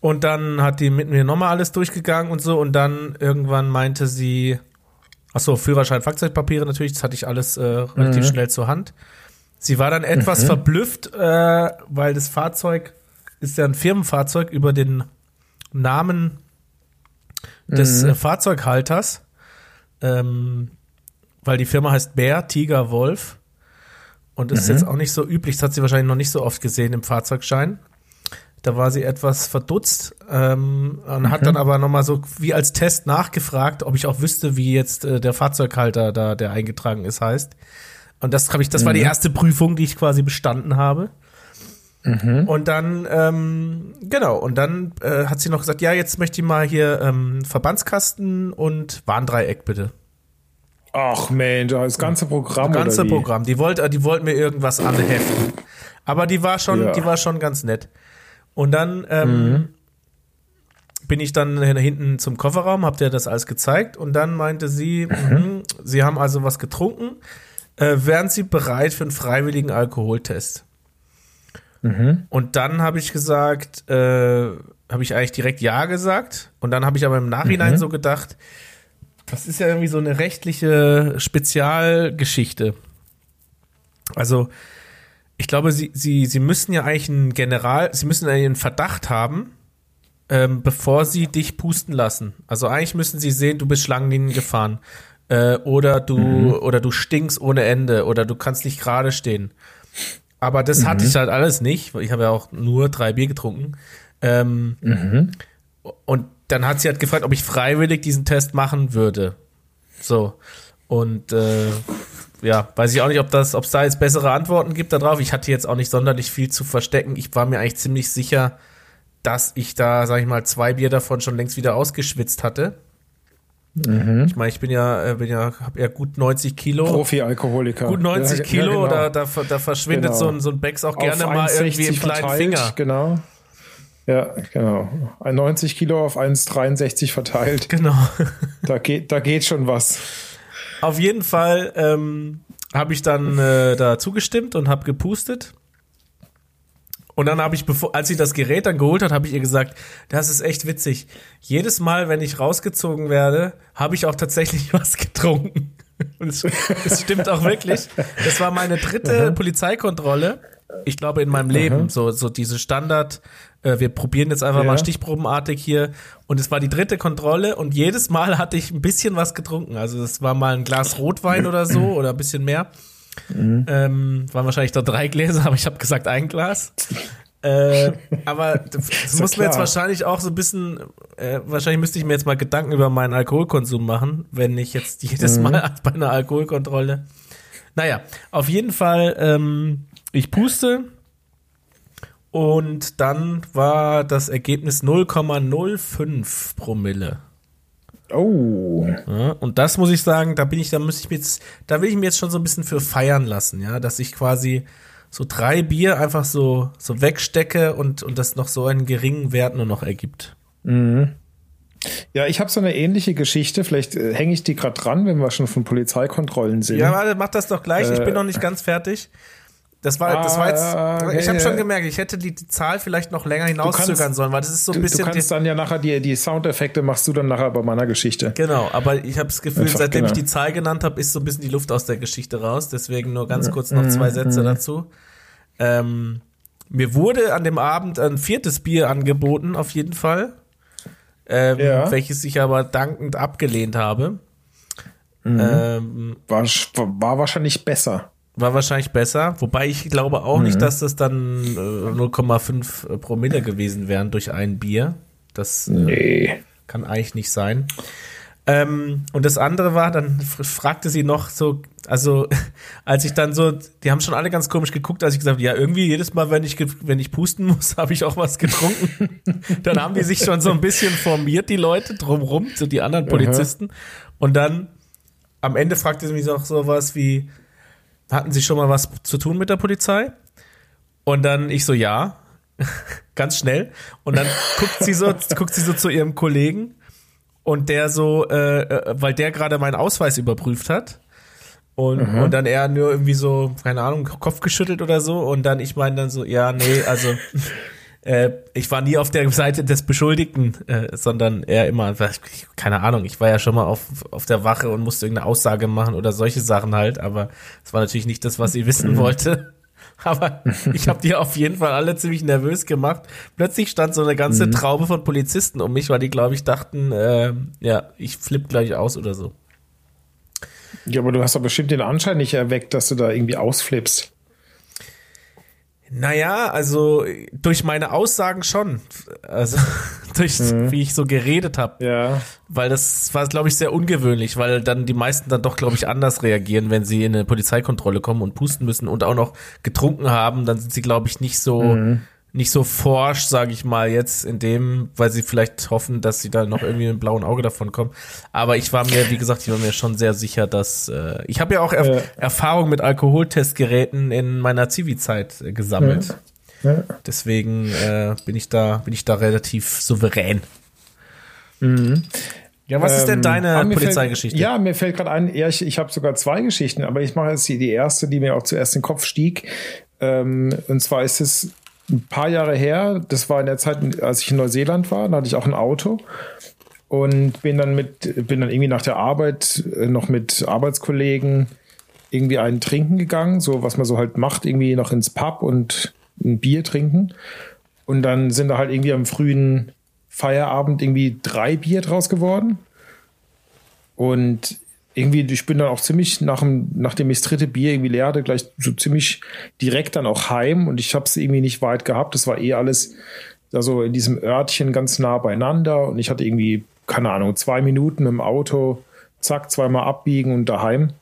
und dann hat die mit mir nochmal alles durchgegangen und so und dann irgendwann meinte sie, ach so, Führerschein, Fahrzeugpapiere natürlich, das hatte ich alles äh, relativ schnell zur Hand. Sie war dann etwas verblüfft, äh, weil das Fahrzeug ist ja ein Firmenfahrzeug über den Namen des äh, Fahrzeughalters, ähm, weil die Firma heißt Bär, Tiger, Wolf. Und das ist jetzt auch nicht so üblich, das hat sie wahrscheinlich noch nicht so oft gesehen im Fahrzeugschein. Da war sie etwas verdutzt ähm, und hat dann aber nochmal so wie als Test nachgefragt, ob ich auch wüsste, wie jetzt äh, der Fahrzeughalter da, der eingetragen ist, heißt. Und das habe ich, das war die erste Prüfung, die ich quasi bestanden habe. Und dann, ähm, genau, und dann äh, hat sie noch gesagt, ja, jetzt möchte ich mal hier ähm, Verbandskasten und Warndreieck bitte. Ach Mensch, das ganze Programm. Das ganze oder wie? Programm. Die wollte, die wollten mir irgendwas anheften. Aber die war schon, Ja. die war schon ganz nett. Und dann ähm, bin ich dann hin- hinten zum Kofferraum, habt ihr das alles gezeigt und dann meinte sie, mhm, sie haben also was getrunken. Äh, wären Sie bereit für einen freiwilligen Alkoholtest? Und dann habe ich gesagt, äh, habe ich eigentlich direkt ja gesagt. Und dann habe ich aber im Nachhinein so gedacht, das ist ja irgendwie so eine rechtliche Spezialgeschichte. Also, ich glaube, sie, sie, sie müssen ja eigentlich einen General, sie müssen einen Verdacht haben, ähm, bevor sie dich pusten lassen. Also eigentlich müssen sie sehen, du bist Schlangenlinien gefahren. Äh, oder du, oder du stinkst ohne Ende, oder du kannst nicht gerade stehen. Aber das hatte ich halt alles nicht, weil ich habe ja auch nur drei Bier getrunken. Ähm, Und dann hat sie halt gefragt, ob ich freiwillig diesen Test machen würde. So. Und äh, ja, weiß ich auch nicht, ob das, ob es da jetzt bessere Antworten gibt darauf. Ich hatte jetzt auch nicht sonderlich viel zu verstecken. Ich war mir eigentlich ziemlich sicher, dass ich da, sag ich mal, zwei Bier davon schon längst wieder ausgeschwitzt hatte. Ich meine, ich bin ja, äh, bin ja, habe ja gut 90 Kilo. Profi-Alkoholiker. Gut 90 Ja, Kilo, ja, genau. da, da, da verschwindet Genau. so ein, so ein Becks auch gerne mal irgendwie 1,60 im kleinen verteilt, Finger. Genau. Ja, genau. Ein 90 Kilo auf 1,63 verteilt. Genau. Da geht, da geht schon was. Auf jeden Fall ähm, habe ich dann äh, da zugestimmt und habe gepustet. Und dann habe ich, bevor, als sie das Gerät dann geholt hat, habe ich ihr gesagt, das ist echt witzig. Jedes Mal, wenn ich rausgezogen werde, habe ich auch tatsächlich was getrunken. Und es, es stimmt auch wirklich. Das war meine dritte Polizeikontrolle. Ich glaube in meinem Leben so so diese Standard. Äh, wir probieren jetzt einfach Ja. mal stichprobenartig hier. Und es war die dritte Kontrolle und jedes Mal hatte ich ein bisschen was getrunken. Also es war mal ein Glas Rotwein oder so oder ein bisschen mehr. Ähm, waren wahrscheinlich da drei Gläser, aber ich habe gesagt ein Glas. Äh, aber das, das ja muss mir jetzt wahrscheinlich auch so ein bisschen, äh, wahrscheinlich müsste ich mir jetzt mal Gedanken über meinen Alkoholkonsum machen, wenn ich jetzt jedes Mal bei einer Alkoholkontrolle. Naja, auf jeden Fall, ähm, ich puste und dann war das Ergebnis 0,05 Promille. Oh. Ja, und das muss ich sagen, da bin ich, da muss ich mir jetzt, da will ich mir jetzt schon so ein bisschen für feiern lassen, ja, dass ich quasi so drei Bier einfach so, so wegstecke und, und das noch so einen geringen Wert nur noch ergibt. Ja, ich habe so eine ähnliche Geschichte. Vielleicht äh, hänge ich die gerade dran, wenn wir schon von Polizeikontrollen sind. Ja, warte, mach das doch gleich, ich Äh, bin noch nicht ganz fertig. Das war, das war jetzt, Ah, okay, ich habe schon gemerkt, ich hätte die, die Zahl vielleicht noch länger kannst- hinauszögern sollen, weil das ist so ein du, du bisschen. kannst die, dann ja nachher die, die Soundeffekte machst du dann nachher bei meiner Geschichte. genau, aber ich habe das Gefühl, Einfach, seitdem genau. ich die Zahl genannt habe, ist so ein bisschen die Luft aus der Geschichte raus. Deswegen nur ganz kurz noch zwei Sätze dazu. Ähm, mir wurde an dem Abend ein viertes Bier angeboten, auf jeden Fall. Ähm, Ja. Welches ich aber dankend abgelehnt habe. Ähm, War, war wahrscheinlich besser. War wahrscheinlich besser, wobei ich glaube auch nicht, dass das dann äh, 0,5 Promille gewesen wären durch ein Bier. Das äh, Nee. kann eigentlich nicht sein. Ähm, und das andere war, dann fragte sie noch so, Also, als ich dann so, die haben schon alle ganz komisch geguckt, als ich gesagt habe, ja, irgendwie jedes Mal, wenn ich, wenn ich pusten muss, habe ich auch was getrunken. dann haben die sich schon so ein bisschen formiert, die Leute drumrum, so die anderen Polizisten. Und dann am Ende fragte sie mich auch sowas wie, hatten Sie schon mal was zu tun mit der Polizei? Und dann ich so, ja, ganz schnell. Und dann guckt sie so, guckt sie so zu ihrem Kollegen und der so, äh, äh weil der gerade meinen Ausweis überprüft hat. Und, mhm. und dann er nur irgendwie so, keine Ahnung, Kopf geschüttelt oder so. Und dann ich meine dann so, ja, nee, also äh, ich war nie auf der Seite des Beschuldigten, äh, sondern eher immer, keine Ahnung, ich war ja schon mal auf, auf der Wache und musste irgendeine Aussage machen oder solche Sachen halt, aber es war natürlich nicht das, was sie wissen mhm. wollte. Aber ich habe die auf jeden Fall alle ziemlich nervös gemacht. Plötzlich stand so eine ganze mhm. Traube von Polizisten um mich, weil die, glaube ich, dachten, äh, ja, ich flipp gleich aus oder so. Ja, aber du hast doch bestimmt den Anschein nicht erweckt, dass du da irgendwie ausflippst. Naja, also durch meine Aussagen schon. Also durch mhm. wie ich so geredet habe. Ja. Weil das war, glaube ich, sehr ungewöhnlich, weil dann die meisten dann doch, glaube ich, anders reagieren, wenn sie in eine Polizeikontrolle kommen und pusten müssen und auch noch getrunken haben, dann sind sie, glaube ich, nicht so. Mhm nicht so forsch, sage ich mal jetzt in dem, weil sie vielleicht hoffen, dass sie da noch irgendwie mit einem blauen Auge davon kommen. Aber ich war mir, wie gesagt, ich war mir schon sehr sicher, dass äh, ich habe ja auch er ja. Erfahrung mit Alkoholtestgeräten in meiner Zivi-Zeit äh, gesammelt. Ja. Ja. Deswegen äh, bin ich da bin ich da relativ souverän. Mhm. Ja, was ähm, ist denn ähm, deine Polizeigeschichte? ja, mir fällt gerade ein, ja, ich, ich habe sogar zwei Geschichten, aber ich mache jetzt die, die erste, die mir auch zuerst in den Kopf stieg. Ähm, und zwar ist es ein paar Jahre her, das war in der Zeit, als ich in Neuseeland war, da hatte ich auch ein Auto und bin dann mit, bin dann irgendwie nach der Arbeit äh, noch mit Arbeitskollegen irgendwie einen trinken gegangen, so was man so halt macht, irgendwie noch ins Pub und ein Bier trinken. Und dann sind da halt irgendwie am frühen Feierabend irgendwie drei Bier draus geworden. Und irgendwie, ich bin dann auch ziemlich nach dem, nachdem ich das dritte Bier irgendwie leer hatte, gleich so ziemlich direkt dann auch heim und ich habe es irgendwie nicht weit gehabt. Das war eh alles da so in diesem Örtchen ganz nah beieinander und ich hatte irgendwie, keine Ahnung, zwei Minuten im Auto, zack, zweimal abbiegen und daheim.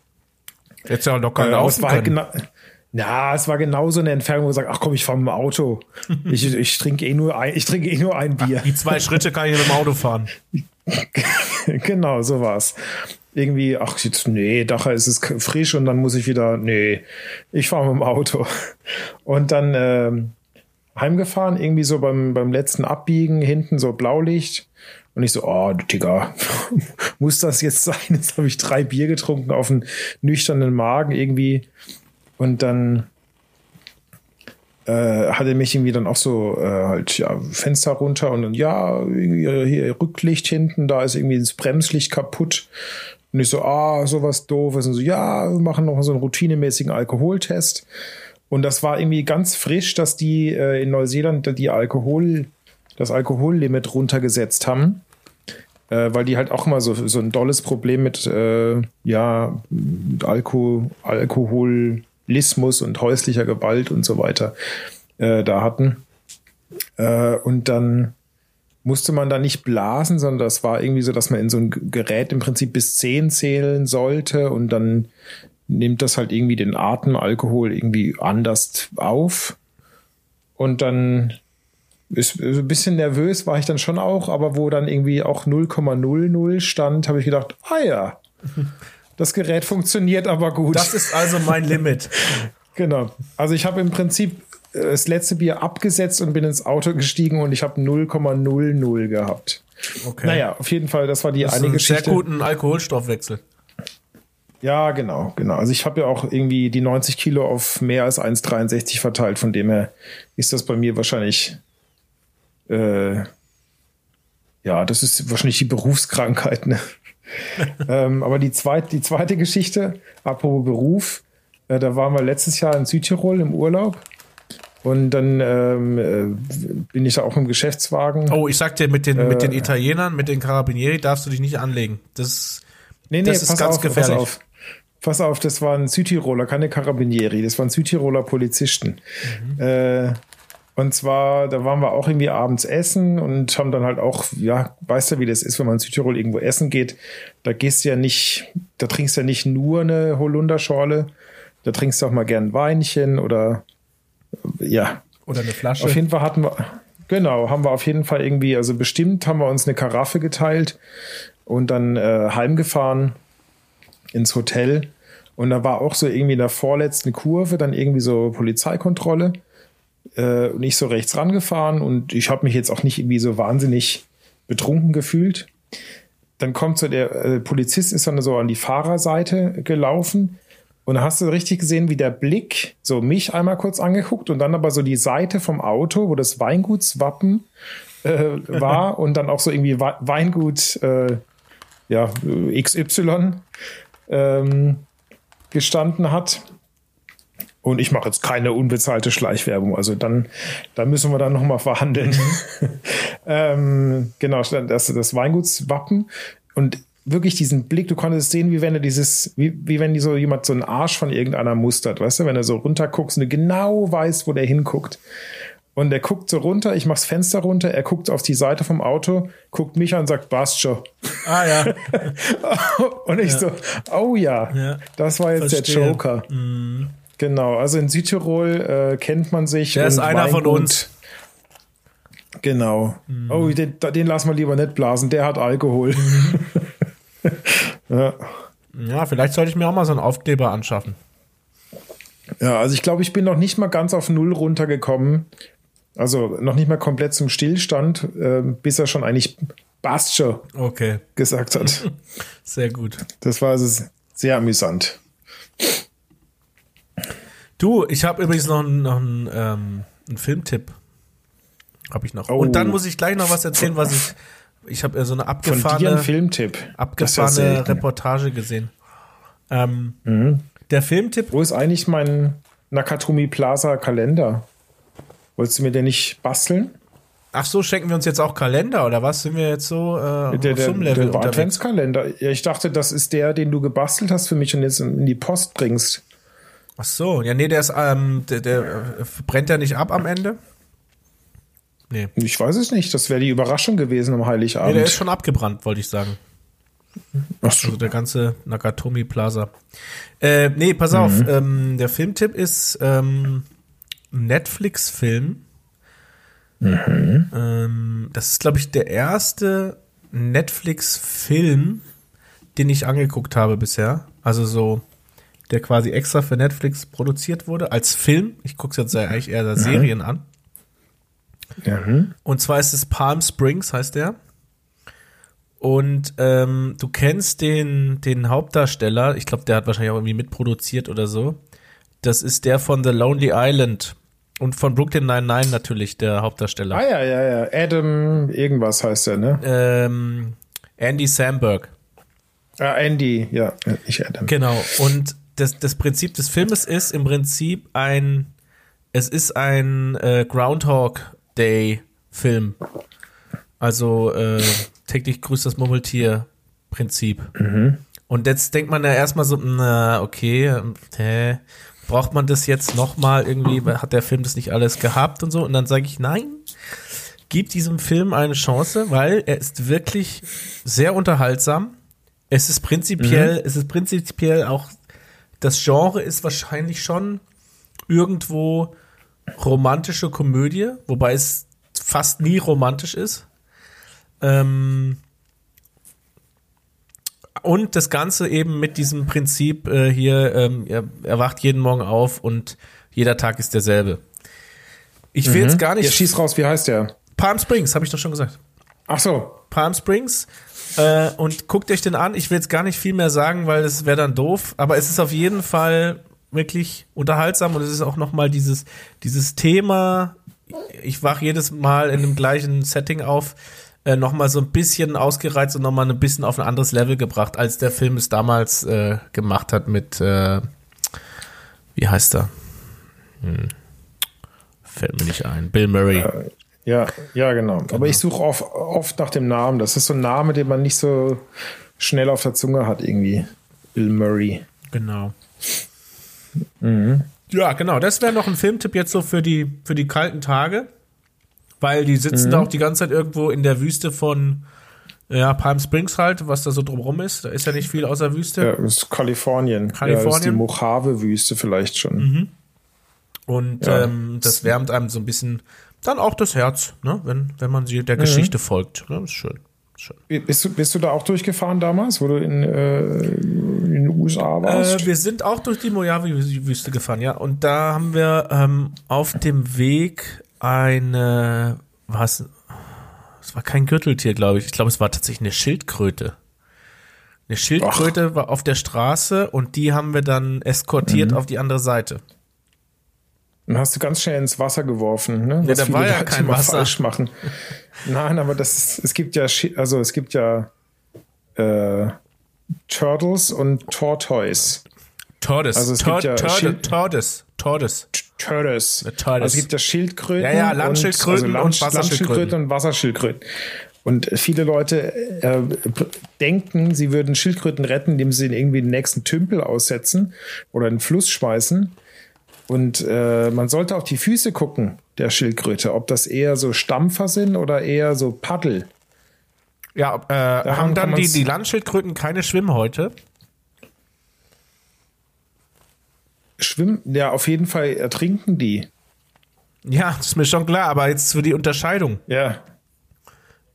Jetzt ja locker äh, es war halt genau, ja, es war genauso eine Entfernung, wo ich sage, ach komm, ich fahre mit dem Auto. ich, ich trinke eh nur ein, ich trinke eh nur ein Bier. Ach, die zwei Schritte kann ich mit dem Auto fahren. genau, so war's irgendwie, ach jetzt, nee, Dacher ist es frisch und dann muss ich wieder, nee, ich fahre mit dem Auto. Und dann ähm, heimgefahren, irgendwie so beim, beim letzten Abbiegen, hinten so Blaulicht. Und ich so, oh, Digga, muss das jetzt sein? Jetzt habe ich drei Bier getrunken auf einen nüchternen Magen irgendwie. Und dann äh, hat mich irgendwie dann auch so äh, halt ja Fenster runter und dann ja hier Rücklicht hinten da ist irgendwie das Bremslicht kaputt und ich so, ah, sowas doofes. Und so, ja, wir machen noch so einen routinemäßigen Alkoholtest. Und das war irgendwie ganz frisch, dass die äh, in Neuseeland die Alkohol, das Alkohollimit runtergesetzt haben. Äh, weil die halt auch immer so, so ein dolles Problem mit, äh, ja, Alko Alkoholismus und häuslicher Gewalt und so weiter äh, da hatten. Äh, und dann musste man da nicht blasen, sondern das war irgendwie so, dass man in so ein Gerät im Prinzip bis zehn zählen sollte und dann nimmt das halt irgendwie den Atemalkohol irgendwie anders auf. Und dann ist ein bisschen nervös war ich dann schon auch, aber wo dann irgendwie auch 0,00 stand, habe ich gedacht, ah ja, das Gerät funktioniert aber gut. Das ist also mein Limit. genau. Also ich habe im Prinzip das letzte Bier abgesetzt und bin ins Auto gestiegen und ich habe 0,00 gehabt. Okay. Naja, auf jeden Fall, das war die das eine Geschichte. Sehr guten Alkoholstoffwechsel. Ja, genau, genau. Also ich habe ja auch irgendwie die 90 Kilo auf mehr als 1,63 verteilt. Von dem her ist das bei mir wahrscheinlich, äh, ja, das ist wahrscheinlich die Berufskrankheit. Ne? ähm, aber die zweite, die zweite Geschichte, apropos Beruf, äh, da waren wir letztes Jahr in Südtirol im Urlaub und dann ähm, äh, bin ich da auch im Geschäftswagen. Oh, ich sag dir, mit den, äh, mit den äh, Italienern, mit den Carabinieri darfst du dich nicht anlegen. Das, nee, nee, das ist ganz auf, gefährlich. Pass auf. Pass auf, das waren Südtiroler, keine Carabinieri, das waren Südtiroler Polizisten. Mhm. Äh, Und zwar, da waren wir auch irgendwie abends essen und haben dann halt auch, ja, weißt du, wie das ist, wenn man in Südtirol irgendwo essen geht. Da gehst du ja nicht, da trinkst du ja nicht nur eine Holunderschorle, da trinkst du auch mal gern ein Weinchen oder ja. Oder eine Flasche. Auf jeden Fall hatten wir, genau, haben wir auf jeden Fall irgendwie, also bestimmt haben wir uns eine Karaffe geteilt und dann äh, heimgefahren ins Hotel. Und da war auch so irgendwie in der vorletzten Kurve dann irgendwie so Polizeikontrolle äh, nicht so rechts rangefahren und ich habe mich jetzt auch nicht irgendwie so wahnsinnig betrunken gefühlt. Dann kommt so der äh, Polizist ist dann so an die Fahrerseite gelaufen und da hast du richtig gesehen, wie der Blick so mich einmal kurz angeguckt und dann aber so die Seite vom Auto, wo das Weingutswappen äh, war und dann auch so irgendwie Weingut äh, ja, XY ähm, gestanden hat. Und ich mache jetzt keine unbezahlte Schleichwerbung. Also dann, da müssen wir dann nochmal verhandeln. Mhm. ähm, genau, das, das Weingutswappen. Und wirklich diesen Blick, du konntest sehen, wie wenn er dieses, wie, wie wenn so jemand so einen Arsch von irgendeiner mustert, weißt du, wenn er so runterguckst und du genau weißt, wo der hinguckt. Und er guckt so runter, ich mach's Fenster runter, er guckt auf die Seite vom Auto, guckt mich an und sagt, passt schon. Ah ja. und ich ja. so, oh ja, ja. das war jetzt Verstehe. der Joker. Mhm. Genau, also in Südtirol äh, kennt man sich. Der ist einer von uns. Genau. Mhm. Oh, den, den lassen wir lieber nicht blasen, der hat Alkohol. Mhm. ja. ja, vielleicht sollte ich mir auch mal so einen Aufkleber anschaffen. Ja, also ich glaube, ich bin noch nicht mal ganz auf Null runtergekommen. Also noch nicht mal komplett zum Stillstand, äh, bis er schon eigentlich Bastsche okay. gesagt hat. Sehr gut. Das war also sehr amüsant. Du, ich habe übrigens noch, einen, noch einen, ähm, einen Filmtipp. Habe ich noch. Oh. Und dann muss ich gleich noch was erzählen, was ich. Ich habe ja so eine abgefahrene, Von dir einen Filmtipp. abgefahrene ja Reportage gesehen. Ähm, mhm. Der Filmtipp. Wo ist eigentlich mein Nakatomi Plaza Kalender? Wolltest du mir den nicht basteln? Ach so, schenken wir uns jetzt auch Kalender oder was? Sind wir jetzt so äh, der, der, Level der Adventskalender. Ja, ich dachte, das ist der, den du gebastelt hast für mich und jetzt in die Post bringst. Ach so, ja, nee, der ist, ähm, der, der äh, brennt ja nicht ab am Ende. Nee. Ich weiß es nicht. Das wäre die Überraschung gewesen am Heiligabend. Nee, der ist schon abgebrannt, wollte ich sagen. Ach so. Also der ganze Nakatomi Plaza. Äh, nee, pass mhm. auf. Ähm, der Filmtipp ist ähm, Netflix-Film. Mhm. Ähm, das ist, glaube ich, der erste Netflix-Film, den ich angeguckt habe bisher. Also so der quasi extra für Netflix produziert wurde, als Film. Ich gucke es jetzt eigentlich eher mhm. Serien an. Mhm. Und zwar ist es Palm Springs, heißt der. Und ähm, du kennst den, den Hauptdarsteller, ich glaube, der hat wahrscheinlich auch irgendwie mitproduziert oder so. Das ist der von The Lonely Island. Und von Brooklyn 99 natürlich, der Hauptdarsteller. Ah ja, ja, ja. Adam irgendwas heißt er, ne? Ähm, Andy Samberg. Ah, Andy, ja, nicht Adam. Genau. Und das, das Prinzip des Filmes ist im Prinzip ein, es ist ein äh, Groundhog Day Film. Also äh, täglich grüßt das Murmeltier Prinzip. Mhm. Und jetzt denkt man ja erstmal so, na, okay, hä, braucht man das jetzt nochmal irgendwie, hat der Film das nicht alles gehabt und so? Und dann sage ich, nein, gib diesem Film eine Chance, weil er ist wirklich sehr unterhaltsam. Es ist prinzipiell, mhm. es ist prinzipiell auch das Genre ist wahrscheinlich schon irgendwo romantische Komödie, wobei es fast nie romantisch ist. Ähm und das Ganze eben mit diesem Prinzip äh, hier, ähm, er, er, wacht jeden Morgen auf und jeder Tag ist derselbe. Ich will mhm. jetzt gar nicht. Ja, schieß raus, wie heißt der? Palm Springs, habe ich doch schon gesagt. Ach so. Palm Springs äh, und guckt euch den an. Ich will jetzt gar nicht viel mehr sagen, weil es wäre dann doof. Aber es ist auf jeden Fall wirklich unterhaltsam und es ist auch noch mal dieses dieses Thema. Ich wache jedes Mal in dem gleichen Setting auf. Äh, noch mal so ein bisschen ausgereizt und noch mal ein bisschen auf ein anderes Level gebracht, als der Film es damals äh, gemacht hat mit äh, wie heißt er? Hm. Fällt mir nicht ein. Bill Murray. Äh, ja, ja, genau. genau. Aber ich suche oft, oft nach dem Namen. Das ist so ein Name, den man nicht so schnell auf der Zunge hat, irgendwie. Bill Murray. Genau. Mhm. Ja, genau. Das wäre noch ein Filmtipp jetzt so für die, für die kalten Tage. Weil die sitzen Mhm. da auch die ganze Zeit irgendwo in der Wüste von ja, Palm Springs halt, was da so drumrum ist. Da ist ja nicht viel außer Wüste. Ja, das ist Kalifornien. Ja, das ist die Kalifornien. Mojave-Wüste vielleicht schon. Und Ja. ähm, das wärmt einem so ein bisschen dann auch das Herz, ne? wenn, wenn man sie der Geschichte folgt. Ne? Das ist schön. Schön. Bist du, bist du da auch durchgefahren damals, wo du in, äh, in den USA warst? Äh, wir sind auch durch die Mojave-Wüste gefahren, ja. Und da haben wir ähm, auf dem Weg eine, was? Es war kein Gürteltier, glaube ich. Ich glaube, es war tatsächlich eine Schildkröte. Eine Schildkröte war auf der Straße und die haben wir dann eskortiert Mhm. auf die andere Seite. Dann hast du ganz schnell ins Wasser geworfen, ne? Was da war ja kein Wasser. falsch machen. Nein, aber das ist, es gibt ja, also es gibt ja äh, Turtles und Tortoise. Tordes. Also es Tor gibt ja Tordes. Tordes. Turtles. Turtles. Also es gibt ja Schildkröten. Ja, ja, Landschildkröten und, und also Land, Wasserschildkröten. Landschildkröten und Wasserschildkröten. Und viele Leute äh, denken, sie würden Schildkröten retten, indem sie ihn irgendwie in den nächsten Tümpel aussetzen oder in den Fluss schmeißen. Und äh, man sollte auf die Füße gucken der Schildkröte, ob das eher so Stampfer sind oder eher so Paddel. Ja, äh, haben dann die, die Landschildkröten keine Schwimmhäute? Schwimmen, ja, auf jeden Fall ertrinken die. Ja, das ist mir schon klar, aber jetzt für die Unterscheidung. Ja.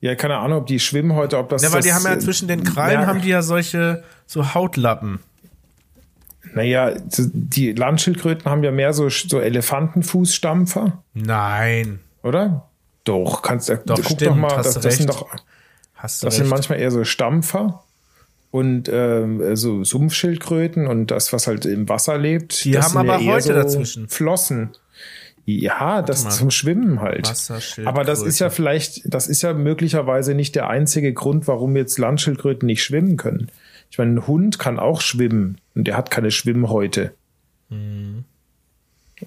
Ja, keine Ahnung, ob die schwimmen heute, ob das. Ja, weil die haben ja zwischen den Krallen Merk- haben die ja solche so Hautlappen. Naja, die Landschildkröten haben ja mehr so, so Elefantenfußstampfer, Nein. oder? Doch, kannst du. Doch, guck stimmt, doch mal, das, das sind doch. Hast du Das recht. sind manchmal eher so Stampfer und ähm, so Sumpfschildkröten und das, was halt im Wasser lebt. Die das haben sind ja aber eher Häute dazwischen. Flossen. Ja, das zum Schwimmen halt. Aber das ist ja vielleicht, das ist ja möglicherweise nicht der einzige Grund, warum jetzt Landschildkröten nicht schwimmen können. Ich meine, ein Hund kann auch schwimmen und der hat keine Schwimmhäute. Mhm.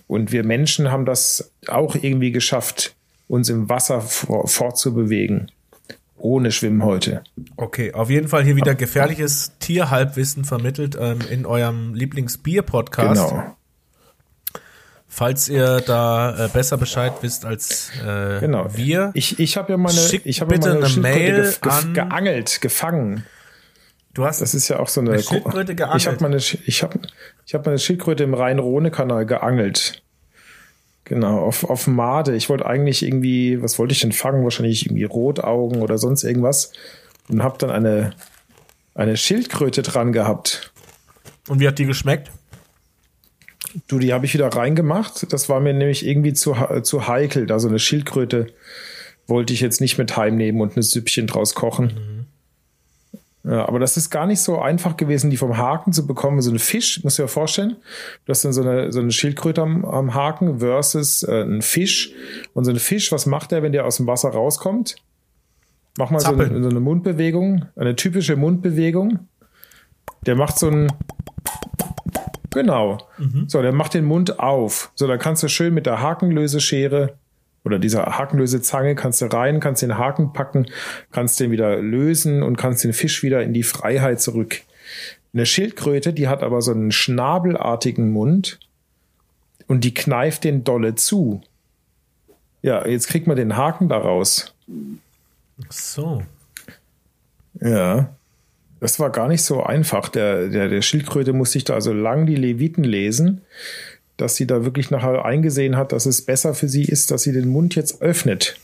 Und wir Menschen haben das auch irgendwie geschafft, uns im Wasser fortzubewegen. Ohne Schwimmhäute. Okay, auf jeden Fall hier wieder gefährliches Tierhalbwissen vermittelt ähm, in eurem Lieblingsbier-Podcast. Genau. Falls ihr da äh, besser Bescheid wisst als äh, Genau. wir. Ich, ich habe ja meine, ich habe ja bitte meine eine Mail gef, gef, an- geangelt, gefangen. Du hast Das ist ja auch so eine, Eine Schildkröte geangelt? Ich habe meine, ich habe, ich habe meine Schildkröte im Rhein-Rhone-Kanal geangelt. Genau, auf, auf Made. Ich wollte eigentlich irgendwie, was wollte ich denn fangen? Wahrscheinlich irgendwie Rotaugen oder sonst irgendwas. Und habe dann eine, eine Schildkröte dran gehabt. und wie hat die geschmeckt? Du, die habe ich wieder reingemacht. Das war mir nämlich irgendwie zu, zu heikel. Da so eine Schildkröte wollte ich jetzt nicht mit heimnehmen und ein Süppchen draus kochen. Ja, aber das ist gar nicht so einfach gewesen, die vom Haken zu bekommen. So ein Fisch, musst du dir vorstellen. Du hast dann so eine, so eine Schildkröte am, am Haken versus äh, ein Fisch. Und so ein Fisch, was macht der, wenn der aus dem Wasser rauskommt? Mach mal so eine, so eine Mundbewegung, eine typische Mundbewegung. Der macht so ein, Genau. So, der macht den Mund auf. So, dann kannst du schön mit der Hakenlöseschere oder dieser Hakenlösezange kannst du rein, kannst den Haken packen, kannst den wieder lösen und kannst den Fisch wieder in die Freiheit zurück. Eine Schildkröte, die hat aber so einen schnabelartigen Mund und die kneift den dolle zu. Ja, jetzt kriegt man den Haken daraus. Ach so. Ja. Das war gar nicht so einfach. Der, der, der Schildkröte musste ich da also lang die Leviten lesen, dass sie da wirklich nachher eingesehen hat, dass es besser für sie ist, dass sie den Mund jetzt öffnet.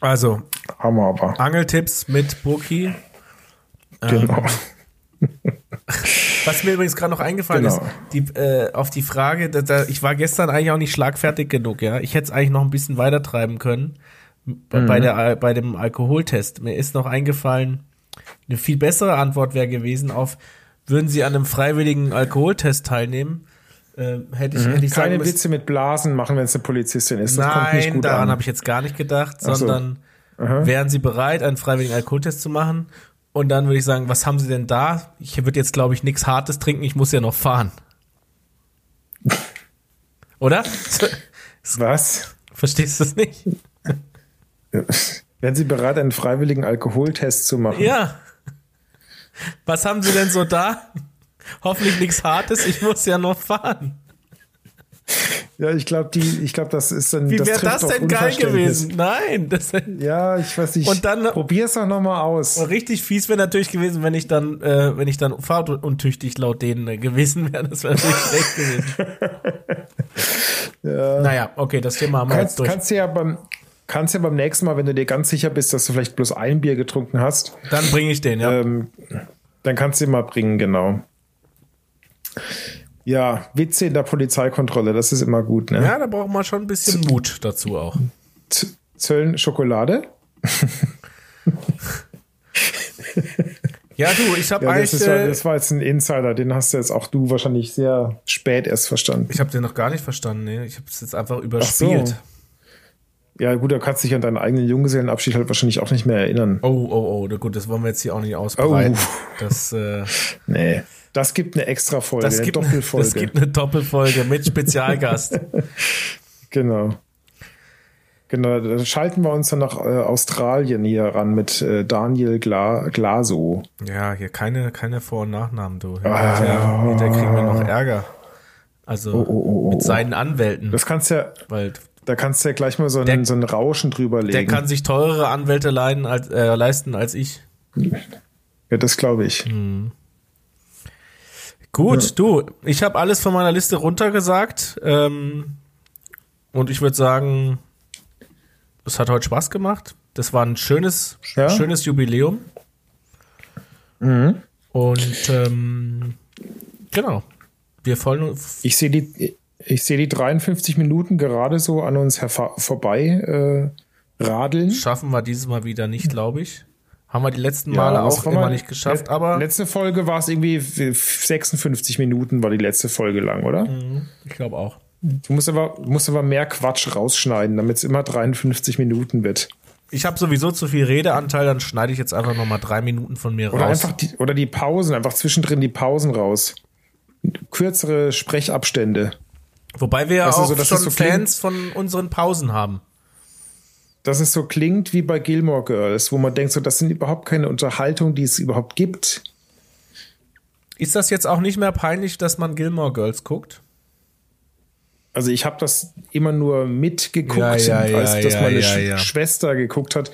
Also, Hammer aber. Angeltipps mit Burki. Genau. Was mir übrigens gerade noch eingefallen Genau. ist, die, äh, auf die Frage, da, da, ich war gestern eigentlich auch nicht schlagfertig genug, ja. Ich hätte es eigentlich noch ein bisschen weiter treiben können bei, Mhm. bei, der, bei dem Alkoholtest. Mir ist noch eingefallen, eine viel bessere Antwort wäre gewesen auf, würden Sie an einem freiwilligen Alkoholtest teilnehmen? Äh, hätte ich, hätte ich sagen Mhm. Keine müssen, Witze mit Blasen machen, wenn es eine Polizistin ist. Das kommt nicht Nein, gut daran an. habe ich jetzt gar nicht gedacht, Ach so. sondern wären Sie bereit, einen freiwilligen Alkoholtest zu machen? Und dann würde ich sagen, was haben Sie denn da? Ich würde jetzt, glaube ich, nichts Hartes trinken, ich muss ja noch fahren. Oder? Was? Verstehst du es nicht? Wären Sie bereit, einen freiwilligen Alkoholtest zu machen? Ja. Was haben Sie denn so da? Hoffentlich nichts Hartes, ich muss ja noch fahren. Ja, ich glaube, die, ich glaube, das ist dann. Wie das wäre das auf denn geil gewesen? Nein, das Ja, ich weiß nicht. Und dann- probier's doch nochmal aus. richtig fies wäre natürlich gewesen, wenn ich dann, äh, wenn ich dann fahruntüchtig laut denen äh, gewesen wäre. Das wäre natürlich schlecht gewesen. Naja, okay, das Thema haben wir jetzt Kannst, durch. kannst du ja beim, kannst ja beim nächsten Mal, wenn du dir ganz sicher bist, dass du vielleicht bloß ein Bier getrunken hast, dann bringe ich den, ja. ähm, dann kannst du ihn mal bringen, genau. Ja, Witze in der Polizeikontrolle, das ist immer gut, ne? ja, da braucht man schon ein bisschen Mut dazu auch. Z- Zöllen Schokolade? Ja, du, ich habe Ja, das, eigentlich, ist, ja- äh, das war jetzt ein Insider, den hast du jetzt auch du wahrscheinlich sehr spät erst verstanden. ich habe den noch gar nicht verstanden. Nee. Ich habe es jetzt einfach überspielt. Ja, gut, da kannst du dich an deinen eigenen Junggesellenabschied halt wahrscheinlich auch nicht mehr erinnern. Oh, oh, oh, na gut, das wollen wir jetzt hier auch nicht ausbreiten. Oh. Das, äh, Nee. Das gibt eine extra Folge, das, eine gibt, Doppelfolge. das gibt eine Doppelfolge mit Spezialgast. Genau. Genau, da schalten wir uns dann nach äh, Australien hier ran mit äh, Daniel Gla Glaso. ja, hier keine, keine Vor- und Nachnamen, du. Ah. Ja, da kriegen wir noch Ärger. Also Oh, oh, oh, mit oh. seinen Anwälten. Das kannst ja, weil da kannst du ja gleich mal so Der- einen, so einen Rauschen drüber der legen. kann sich teurere Anwälte leiden als, äh, leisten als ich. ja, das glaube ich. Hm. Gut, du, ich habe alles von meiner Liste runtergesagt. Ähm, und ich würde sagen, es hat heute Spaß gemacht. Das war ein schönes, Ja. schönes Jubiläum. Mhm. Und ähm, genau. Wir freuen uns. Ich sehe die, ich sehe die 53 Minuten gerade so an uns vorbei äh, radeln. Schaffen wir dieses Mal wieder nicht, glaube ich. Haben wir die letzten Male das auch immer mal- nicht geschafft, aber Letzte Folge war es irgendwie 56 Minuten, war die letzte Folge lang, oder? ich glaube auch. Du musst aber, musst aber mehr Quatsch rausschneiden, damit es immer 53 Minuten wird. Ich habe sowieso zu viel Redeanteil, dann schneide ich jetzt einfach nochmal drei Minuten von mir Oder raus. einfach die, oder die Pausen, einfach zwischendrin die Pausen raus. Kürzere Sprechabstände. Wobei wir ja auch so, schon so Fans von unseren Pausen haben. Dass es so klingt wie bei Gilmore Girls, wo man denkt, so, das sind überhaupt keine Unterhaltung, die es überhaupt gibt. Ist das jetzt auch nicht mehr peinlich, dass man Gilmore Girls guckt? Also ich habe das immer nur mitgeguckt, Ja, ja, ja, als dass meine Sch. Schwester geguckt hat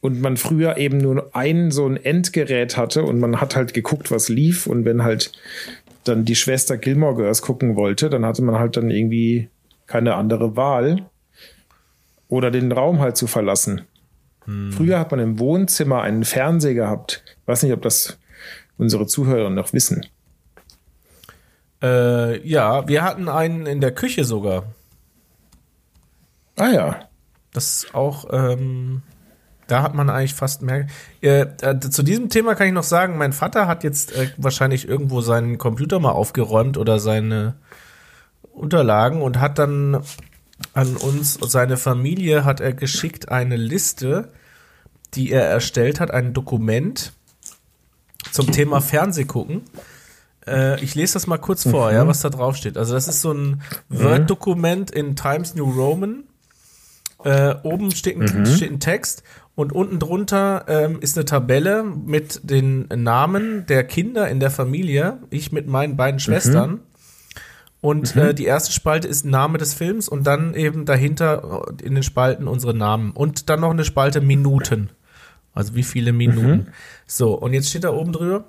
und man früher eben nur ein so ein Endgerät hatte und man hat halt geguckt, was lief und wenn halt dann die Schwester Gilmore Girls gucken wollte, dann hatte man halt dann irgendwie keine andere Wahl oder den Raum halt zu verlassen. Hm. Früher hat man im Wohnzimmer einen Fernseher gehabt. Ich weiß nicht, ob das unsere Zuhörer noch wissen. Äh, ja, wir hatten einen in der Küche sogar. Ah ja. Das ist auch, ähm, da hat man eigentlich fast mehr. Äh, äh, zu diesem Thema kann ich noch sagen, mein Vater hat jetzt äh, wahrscheinlich irgendwo seinen Computer mal aufgeräumt oder seine Unterlagen und hat dann an uns, seine Familie, hat er geschickt eine Liste, die er erstellt hat, ein Dokument zum Thema Fernsehgucken. Äh, ich lese das mal kurz vor, ja, was da drauf steht. Also das ist so ein Word-Dokument in Times New Roman. Äh, oben steht ein, steht ein Text und unten drunter ähm, ist eine Tabelle mit den Namen der Kinder in der Familie. Ich mit meinen beiden Schwestern. Und äh, die erste Spalte ist Name des Films und dann eben dahinter äh, in den Spalten unsere Namen. Und dann noch eine Spalte Minuten. Also wie viele Minuten. So, und jetzt steht da oben drüber.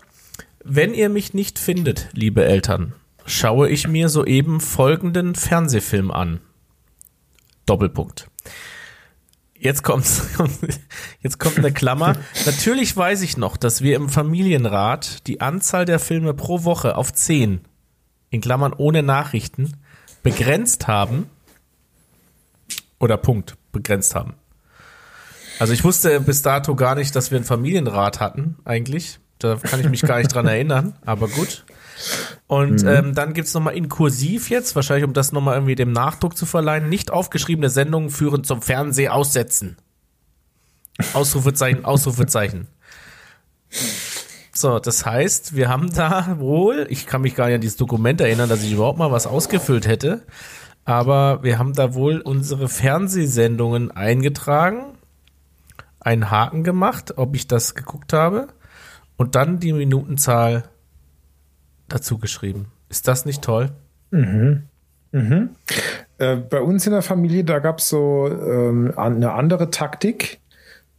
Wenn ihr mich nicht findet, liebe Eltern, schaue ich mir soeben folgenden Fernsehfilm an. Doppelpunkt. Jetzt kommt's. Jetzt kommt eine Klammer. Natürlich weiß ich noch, dass wir im Familienrat die Anzahl der Filme pro Woche auf 10, in Klammern ohne Nachrichten, begrenzt haben. Oder Punkt, begrenzt haben. Also ich wusste bis dato gar nicht, dass wir einen Familienrat hatten, eigentlich. Da kann ich mich gar nicht dran erinnern, aber gut. Und ähm, dann gibt's noch nochmal in Kursiv jetzt, wahrscheinlich um das nochmal irgendwie dem Nachdruck zu verleihen, nicht aufgeschriebene Sendungen führen zum Fernseh aussetzen. Ausrufezeichen, Ausrufezeichen. So, das heißt, wir haben da wohl, ich kann mich gar nicht an dieses Dokument erinnern, dass ich überhaupt mal was ausgefüllt hätte, aber wir haben da wohl unsere Fernsehsendungen eingetragen, einen Haken gemacht, ob ich das geguckt habe und dann die Minutenzahl dazu geschrieben. Ist das nicht toll? Äh, bei uns in der Familie, da gab es so ähm, eine andere Taktik.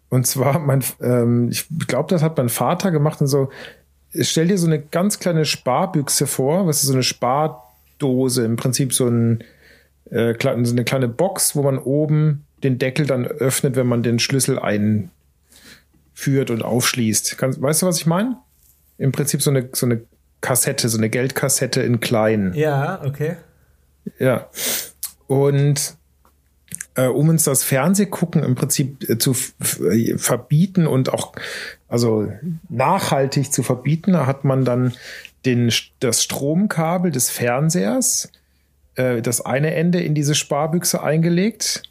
Und zwar, mein, ähm, ich glaube, das hat mein Vater gemacht und so, stell dir so eine ganz kleine Sparbüchse vor, was ist so eine Spardose, im Prinzip so, ein, äh, so eine kleine Box, wo man oben den Deckel dann öffnet, wenn man den Schlüssel einführt und aufschließt. Kannst, weißt du, was ich meine? Im Prinzip so eine, so eine Kassette, so eine Geldkassette in klein. Ja, okay. Ja. Und äh, um uns das Fernsehgucken im Prinzip äh, zu äh, verbieten und auch also nachhaltig zu verbieten, hat man dann den, das Stromkabel des Fernsehers, äh, das eine Ende in diese Sparbüchse eingelegt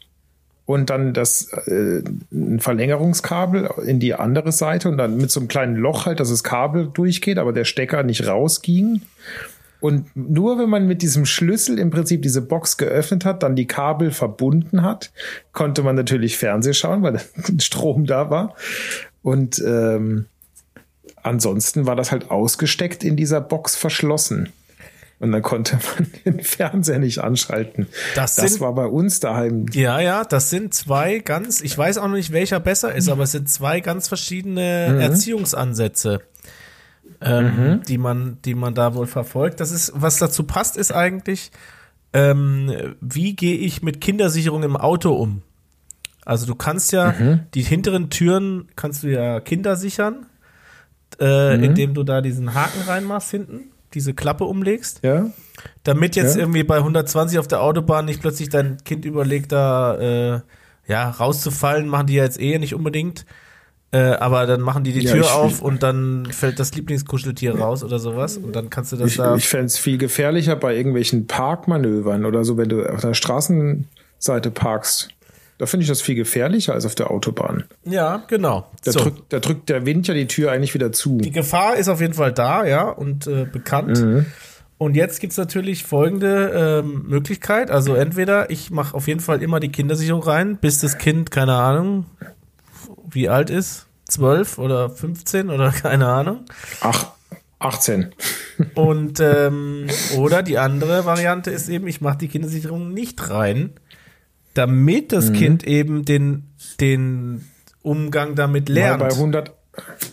und dann das äh, ein Verlängerungskabel in die andere Seite und dann mit so einem kleinen Loch halt, dass das Kabel durchgeht, aber der Stecker nicht rausging. Und nur wenn man mit diesem Schlüssel im Prinzip diese Box geöffnet hat, dann die Kabel verbunden hat, konnte man natürlich Fernseh schauen, weil Strom da war. Und ähm, ansonsten war das halt ausgesteckt in dieser Box verschlossen. Und dann konnte man den Fernseher nicht anschalten. Das Das, sind- war bei uns daheim. Ja, ja, das sind zwei ganz, ich weiß auch noch nicht, welcher besser ist, aber es sind zwei ganz verschiedene Mhm. Erziehungsansätze, ähm, die man, die man da wohl verfolgt. Das ist, was dazu passt, ist eigentlich, ähm, wie gehe ich mit Kindersicherung im Auto um? Also du kannst ja Mhm. die hinteren Türen kannst du ja Kinder sichern, äh, Mhm. indem du da diesen Haken reinmachst hinten, diese Klappe umlegst. Ja, Damit jetzt Ja. irgendwie bei 120 auf der Autobahn nicht plötzlich dein Kind überlegt, da äh, ja rauszufallen, machen die ja jetzt eh nicht unbedingt. Äh, aber dann machen die die Ja, Tür auf und dann fällt das Lieblingskuscheltier raus oder sowas und dann kannst du das ich, da. ich fände es viel gefährlicher bei irgendwelchen Parkmanövern oder so, wenn du auf der Straßenseite parkst. Da finde ich das viel gefährlicher als auf der Autobahn. ja, genau. Da, So. drückt, da drückt der Wind ja die Tür eigentlich wieder zu. Die Gefahr ist auf jeden Fall da, ja, und äh, bekannt. Mhm. Und jetzt gibt's natürlich folgende ähm, Möglichkeit. Also entweder ich mache auf jeden Fall immer die Kindersicherung rein, bis das Kind, keine Ahnung, wie alt ist, 12 oder 15 oder keine Ahnung. Ach, 18. Und ähm, oder die andere Variante ist eben, ich mache die Kindersicherung nicht rein, damit das Kind eben den, den Umgang damit Mal lernt. bei 100,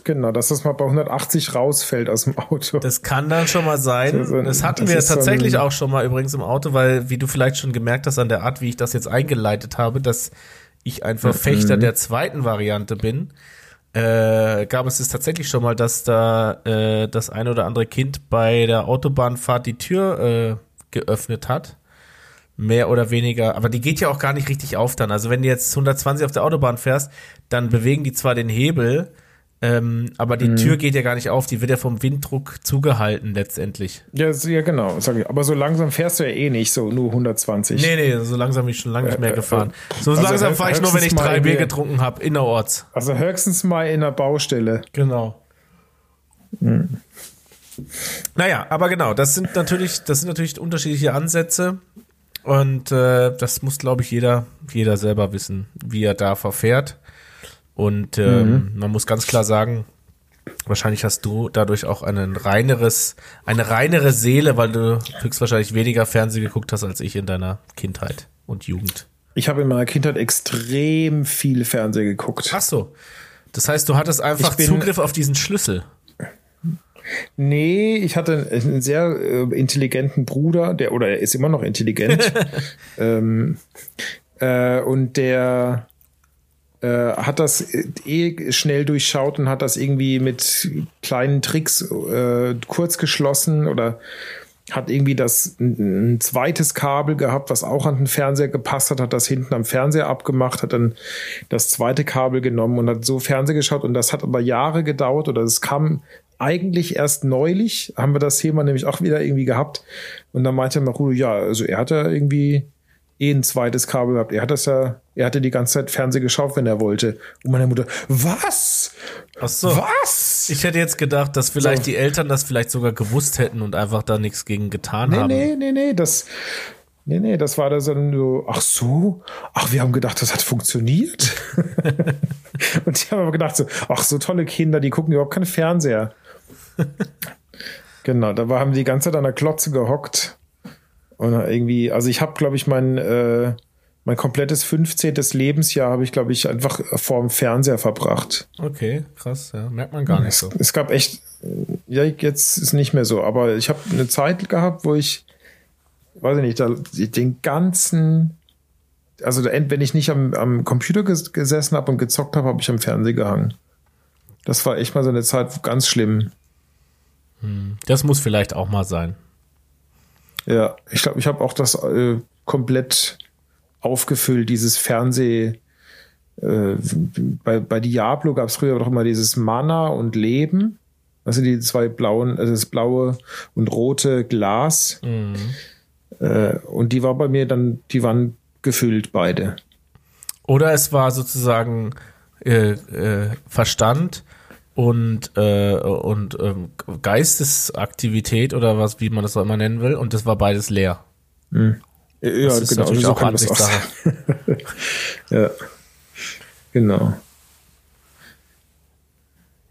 genau, dass das mal bei 180 rausfällt aus dem Auto. Das kann dann schon mal sein. Das so ein- Das hatten das wir so tatsächlich ein- auch schon mal übrigens im Auto, weil, wie du vielleicht schon gemerkt hast an der Art, wie ich das jetzt eingeleitet habe, dass ich ein Verfechter Mhm. der zweiten Variante bin, äh, gab es es tatsächlich schon mal, dass da äh, das ein oder andere Kind bei der Autobahnfahrt die Tür äh, geöffnet hat. Mehr oder weniger, aber die geht ja auch gar nicht richtig auf dann. Also wenn du jetzt 120 auf der Autobahn fährst, dann bewegen die zwar den Hebel, ähm, aber Mhm. die Tür geht ja gar nicht auf, die wird ja vom Winddruck zugehalten letztendlich. Ja, ja genau. Sag ich. Aber so langsam fährst du ja eh nicht, so nur 120. Nee, nee, so langsam bin ich schon lange nicht mehr Äh, äh, gefahren. So also langsam fahre ich nur, wenn ich drei Bier getrunken habe, innerorts. Also höchstens mal in der Baustelle. Genau. Naja, aber genau, das sind natürlich, das sind natürlich unterschiedliche Ansätze. Und äh, das muss, glaube ich, jeder, jeder selber wissen, wie er da verfährt. Und ähm, man muss ganz klar sagen, wahrscheinlich hast du dadurch auch ein reineres, eine reinere Seele, weil du höchstwahrscheinlich weniger Fernsehen geguckt hast als ich in deiner Kindheit und Jugend. Ich habe in meiner Kindheit extrem viel Fernsehen geguckt. Ach so. Das heißt, du hattest einfach Zugriff auf diesen Schlüssel. Nee, ich hatte einen sehr äh, intelligenten Bruder, der oder er ist immer noch intelligent. ähm, äh, und der äh, hat das äh, eh schnell durchschaut und hat das irgendwie mit kleinen Tricks äh, kurz geschlossen oder hat irgendwie das ein, ein zweites Kabel gehabt, was auch an den Fernseher gepasst hat, hat das hinten am Fernseher abgemacht, hat dann das zweite Kabel genommen und hat so Fernseher geschaut und das hat aber Jahre gedauert oder es kam eigentlich erst neulich, haben wir das Thema nämlich auch wieder irgendwie gehabt und dann meinte Marudo, ja, also er hat ja irgendwie eh ein zweites Kabel gehabt. Er hat das ja, er hatte die ganze Zeit Fernsehen geschaut, wenn er wollte. Und meine Mutter, was? Ach so. Was? Ich hätte jetzt gedacht, dass vielleicht So. die Eltern das vielleicht sogar gewusst hätten und einfach da nichts gegen getan Nee, haben. nee, nee, nee, das, nee, nee, das war da so, so, ach so, ach, wir haben gedacht, das hat funktioniert. und die haben aber gedacht so, ach, so tolle Kinder, die gucken überhaupt keinen Fernseher. Genau, da haben die ganze Zeit an der Klotze gehockt. Und irgendwie, also ich habe, glaube ich, mein, äh, mein komplettes 15. Lebensjahr habe ich, glaube ich, einfach vor dem Fernseher verbracht. Okay, krass, ja. Merkt man gar nicht so. Es gab echt, ja, jetzt ist nicht mehr so, aber ich habe eine Zeit gehabt, wo ich, weiß ich nicht, da, den ganzen, also wenn ich nicht am, am Computer ges gesessen habe und gezockt habe, habe ich am Fernseher gehangen. Das war echt mal so eine Zeit ganz schlimm. Das muss vielleicht auch mal sein. Ja, ich glaube, ich habe auch das äh, komplett aufgefüllt, dieses Fernseh. Äh, bei, bei Diablo gab es früher doch immer dieses Mana und Leben. Das sind die zwei blauen, also das blaue und rote Glas. Äh, und die war bei mir dann, die waren gefüllt beide. Oder es war sozusagen äh, Verstand und, äh, und ähm, Geistesaktivität oder was, wie man das auch immer nennen will, und das war beides leer. Ja, Das ist natürlich auch kann das auch ja. Genau.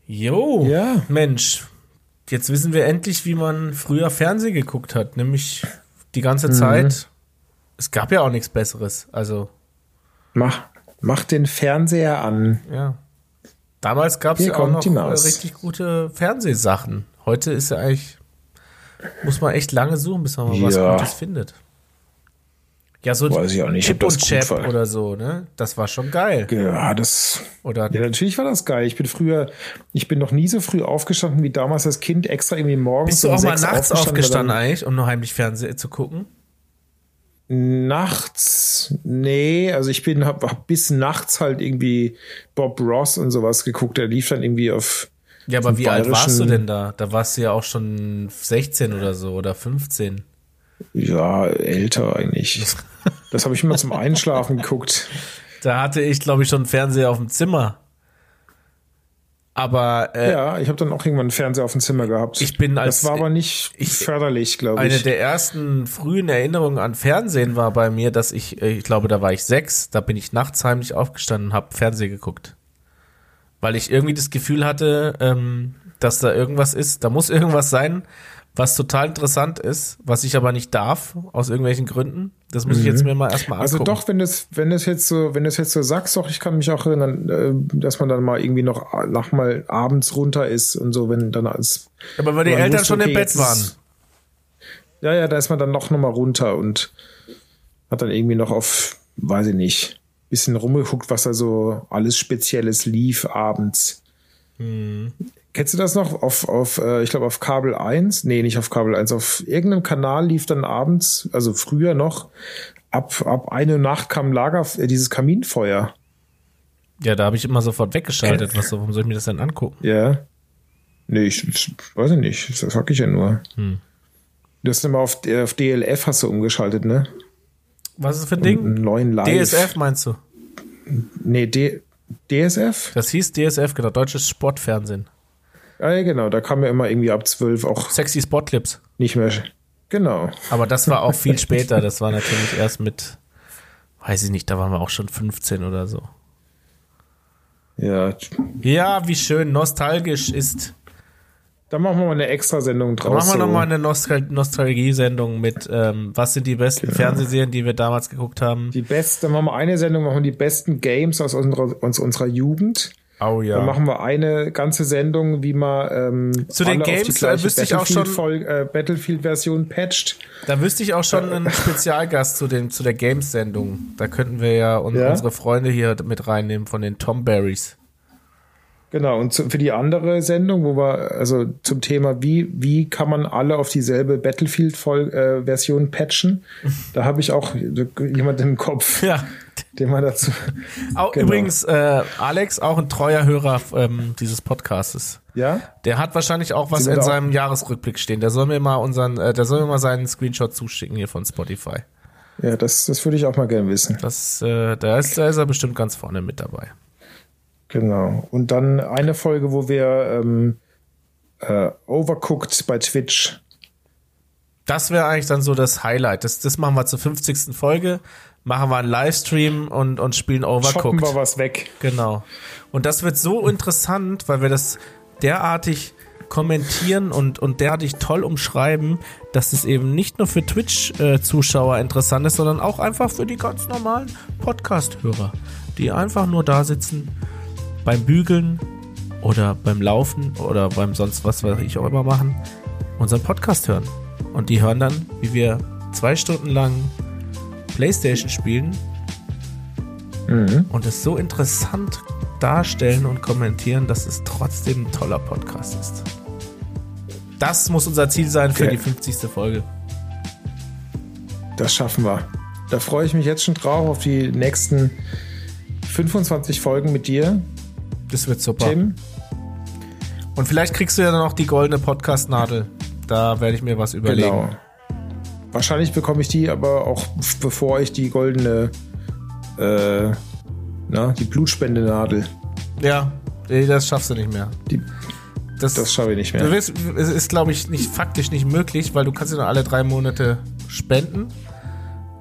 Jo, Ja. Mensch, jetzt wissen wir endlich, wie man früher Fernsehen geguckt hat, nämlich die ganze Zeit. Es gab ja auch nichts Besseres, also Mach, mach den Fernseher an. ja. Damals gab es ja auch noch äh, richtig gute Fernsehsachen. Heute ist ja eigentlich, muss man echt lange suchen, bis man mal was Ja. Gutes findet. Ja, so Weiß ich auch nicht, Chip und Chap oder so, ne? Das war schon geil. Ja, das. Oder Ja, natürlich war das geil. Ich bin früher, ich bin noch nie so früh aufgestanden wie damals als Kind, extra irgendwie morgens. bist du um auch mal sechs nachts aufgestanden dann- eigentlich, um nur heimlich Fernsehen zu gucken? Nachts, nee, also ich bin, hab, hab bis nachts halt irgendwie Bob Ross und sowas geguckt. Der lief dann irgendwie auf. Ja, aber wie alt warst du denn da? Da warst du ja auch schon 16 oder so oder 15. Ja, älter eigentlich. Das habe ich immer zum Einschlafen geguckt. Da hatte ich, glaube ich, schon einen Fernseher auf dem Zimmer. Aber äh, Ja, ich habe dann auch irgendwann einen Fernseher auf dem Zimmer gehabt. Ich bin als- das war aber nicht ich- förderlich, glaube eine ich. der ersten frühen Erinnerungen an Fernsehen war bei mir, dass ich, äh, ich glaube, da war ich sechs, da bin ich nachts heimlich aufgestanden und habe Fernsehen geguckt. Weil ich irgendwie das Gefühl hatte, ähm, dass da irgendwas ist, da muss irgendwas sein, was total interessant ist, was ich aber nicht darf, aus irgendwelchen Gründen. Das muss ich jetzt mir mal erstmal angucken. Also doch, wenn das, wenn das jetzt so, wenn das jetzt so sagst, doch, ich kann mich auch erinnern, äh, dass man dann mal irgendwie noch nach mal abends runter ist und so, wenn dann als aber weil die Eltern wusste, schon im okay, Bett jetzt waren. ist- Ja, ja, da ist man dann noch noch mal runter und hat dann irgendwie noch auf, weiß ich nicht, bisschen rumgeguckt, was da so alles Spezielles lief abends. Hm. Kennst du das noch? Auf, auf äh, ich glaube, auf Kabel 1? Nee, nicht auf Kabel 1. Auf irgendeinem Kanal lief dann abends, also früher noch, ab, ab eine Nacht kam Lager, äh, dieses Kaminfeuer. Ja, da habe ich immer sofort weggeschaltet. Was, warum soll ich mir das denn angucken? Ja. Nee, ich, ich weiß ich nicht. Das sag ich ja nur. Hm. Du hast immer auf, äh, auf DLF hast du umgeschaltet, ne? Was ist das für ein Ding? neuen Live. DSF meinst du? Nee, D, DSF? Das hieß DSF, genau, Deutsches Sportfernsehen. Ja, genau. Da kam ja immer irgendwie ab 12 auch Sexy Sportclips. nicht mehr. Genau. Aber das war auch viel später. Das war natürlich erst mit, weiß ich nicht, da waren wir auch schon 15 oder so. Ja. Ja, wie schön nostalgisch ist. Da machen wir mal eine Extrasendung Da draus. machen wir so. nochmal eine Nostal Nostalgie-Sendung mit, ähm, was sind die besten Fernsehserien, die wir damals geguckt haben. Die besten, dann machen wir eine Sendung, machen wir die besten Games aus unserer, aus unserer Jugend. Oh ja. Dann machen wir eine ganze Sendung, wie man ähm, Zu den alle auf die Games, gleiche äh, wüsste ich auch schon- äh, Battlefield-Version patcht. Da wüsste ich auch schon einen Spezialgast zu, den, zu der Games-Sendung. Da könnten wir ja, un Ja? unsere Freunde hier mit reinnehmen von den Tom Berries. Genau, und zu, für die andere Sendung, wo wir, also zum Thema, wie, wie kann man alle auf dieselbe Battlefield-Version patchen, da habe ich auch jemanden im Kopf, Ja. Den man dazu. Auch, Genau. Übrigens, äh, Alex, auch ein treuer Hörer ähm, dieses Podcastes. Ja? Der hat wahrscheinlich auch was in auch- seinem Jahresrückblick stehen. Der soll mir mal unseren, äh, der soll mir mal seinen Screenshot zuschicken hier von Spotify. Ja, das, das würde ich auch mal gerne wissen. Das, äh, da ist, da ist er bestimmt ganz vorne mit dabei. Genau. Und dann eine Folge, wo wir ähm, äh, Overcooked bei Twitch. Das wäre eigentlich dann so das Highlight. Das, das machen wir zur 50. Folge. Machen wir einen Livestream und, und spielen Overcooked. wir was weg. Genau. Und das wird so interessant, weil wir das derartig kommentieren und, und derartig toll umschreiben, dass es eben nicht nur für Twitch-Zuschauer interessant ist, sondern auch einfach für die ganz normalen Podcast-Hörer, die einfach nur da sitzen beim Bügeln oder beim Laufen oder beim sonst was, was ich auch immer machen, unseren Podcast hören. Und die hören dann, wie wir zwei Stunden lang Playstation spielen und es so interessant darstellen und kommentieren, dass es trotzdem ein toller Podcast ist. Das muss unser Ziel sein für Okay. die 50. Folge. Das schaffen wir. Da freue ich mich jetzt schon drauf auf die nächsten 25 Folgen mit dir, Das wird super. Tim. Und vielleicht kriegst du ja dann auch die goldene Podcast-Nadel. Da werde ich mir was überlegen. Genau. Wahrscheinlich bekomme ich die aber auch bevor ich die goldene, äh, na, die Blutspendenadel. Ja, nee, das schaffst du nicht mehr. Die, Das, das schaffe ich nicht mehr. du wirst, es ist, glaube ich, nicht faktisch nicht möglich, weil du kannst ja nur alle drei Monate spenden.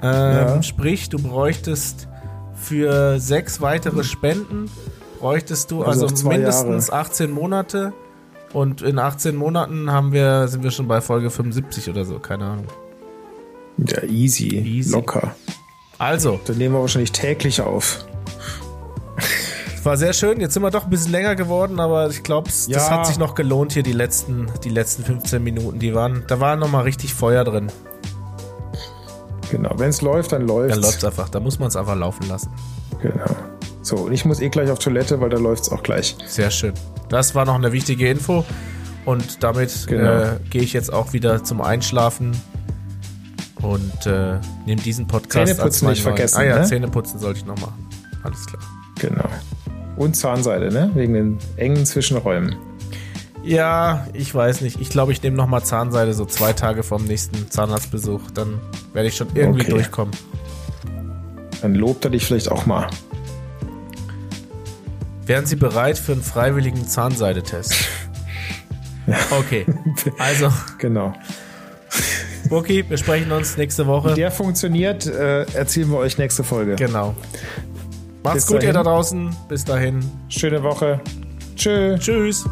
Ähm, Ja. Sprich, du bräuchtest für sechs weitere Spenden bräuchtest du Also also, mindestens Jahre. 18 Monate. Und in 18 Monaten haben wir, sind wir schon bei Folge 75 oder so, keine Ahnung. Ja, easy, Easy. locker. Also, Dann nehmen wir wahrscheinlich täglich auf. es war sehr schön. Jetzt sind wir doch ein bisschen länger geworden, aber ich glaube, das Ja. hat sich noch gelohnt hier die letzten, die letzten 15 Minuten. Die waren, da war noch mal richtig Feuer drin. Genau. Wenn es läuft, dann läuft Dann läuft's einfach. Da muss man es einfach laufen lassen. Genau. So, und ich muss eh gleich auf Toilette, weil da läuft es auch gleich. Sehr schön. Das war noch eine wichtige Info. Und damit Genau. äh, gehe ich jetzt auch wieder zum Einschlafen und äh, nehme diesen Podcast Zähneputzen nicht vergessen, Ah ja, ne? Zähneputzen sollte ich noch machen. Alles klar. Genau. Und Zahnseide, ne? Wegen den engen Zwischenräumen. Ja, ich weiß nicht. Ich glaube, ich nehme noch mal Zahnseide so zwei Tage vorm nächsten Zahnarztbesuch. Dann werde ich schon irgendwie Okay. durchkommen. Dann lobt er dich vielleicht auch mal. Wären Sie bereit für einen freiwilligen Zahnseidetest? Okay. Also, Genau. Buki, wir sprechen uns nächste Woche. Der funktioniert, äh, erzählen wir euch nächste Folge. Genau. Macht's Bis gut, ihr dahin. da draußen. Bis dahin. Schöne Woche. Tschö. Tschüss.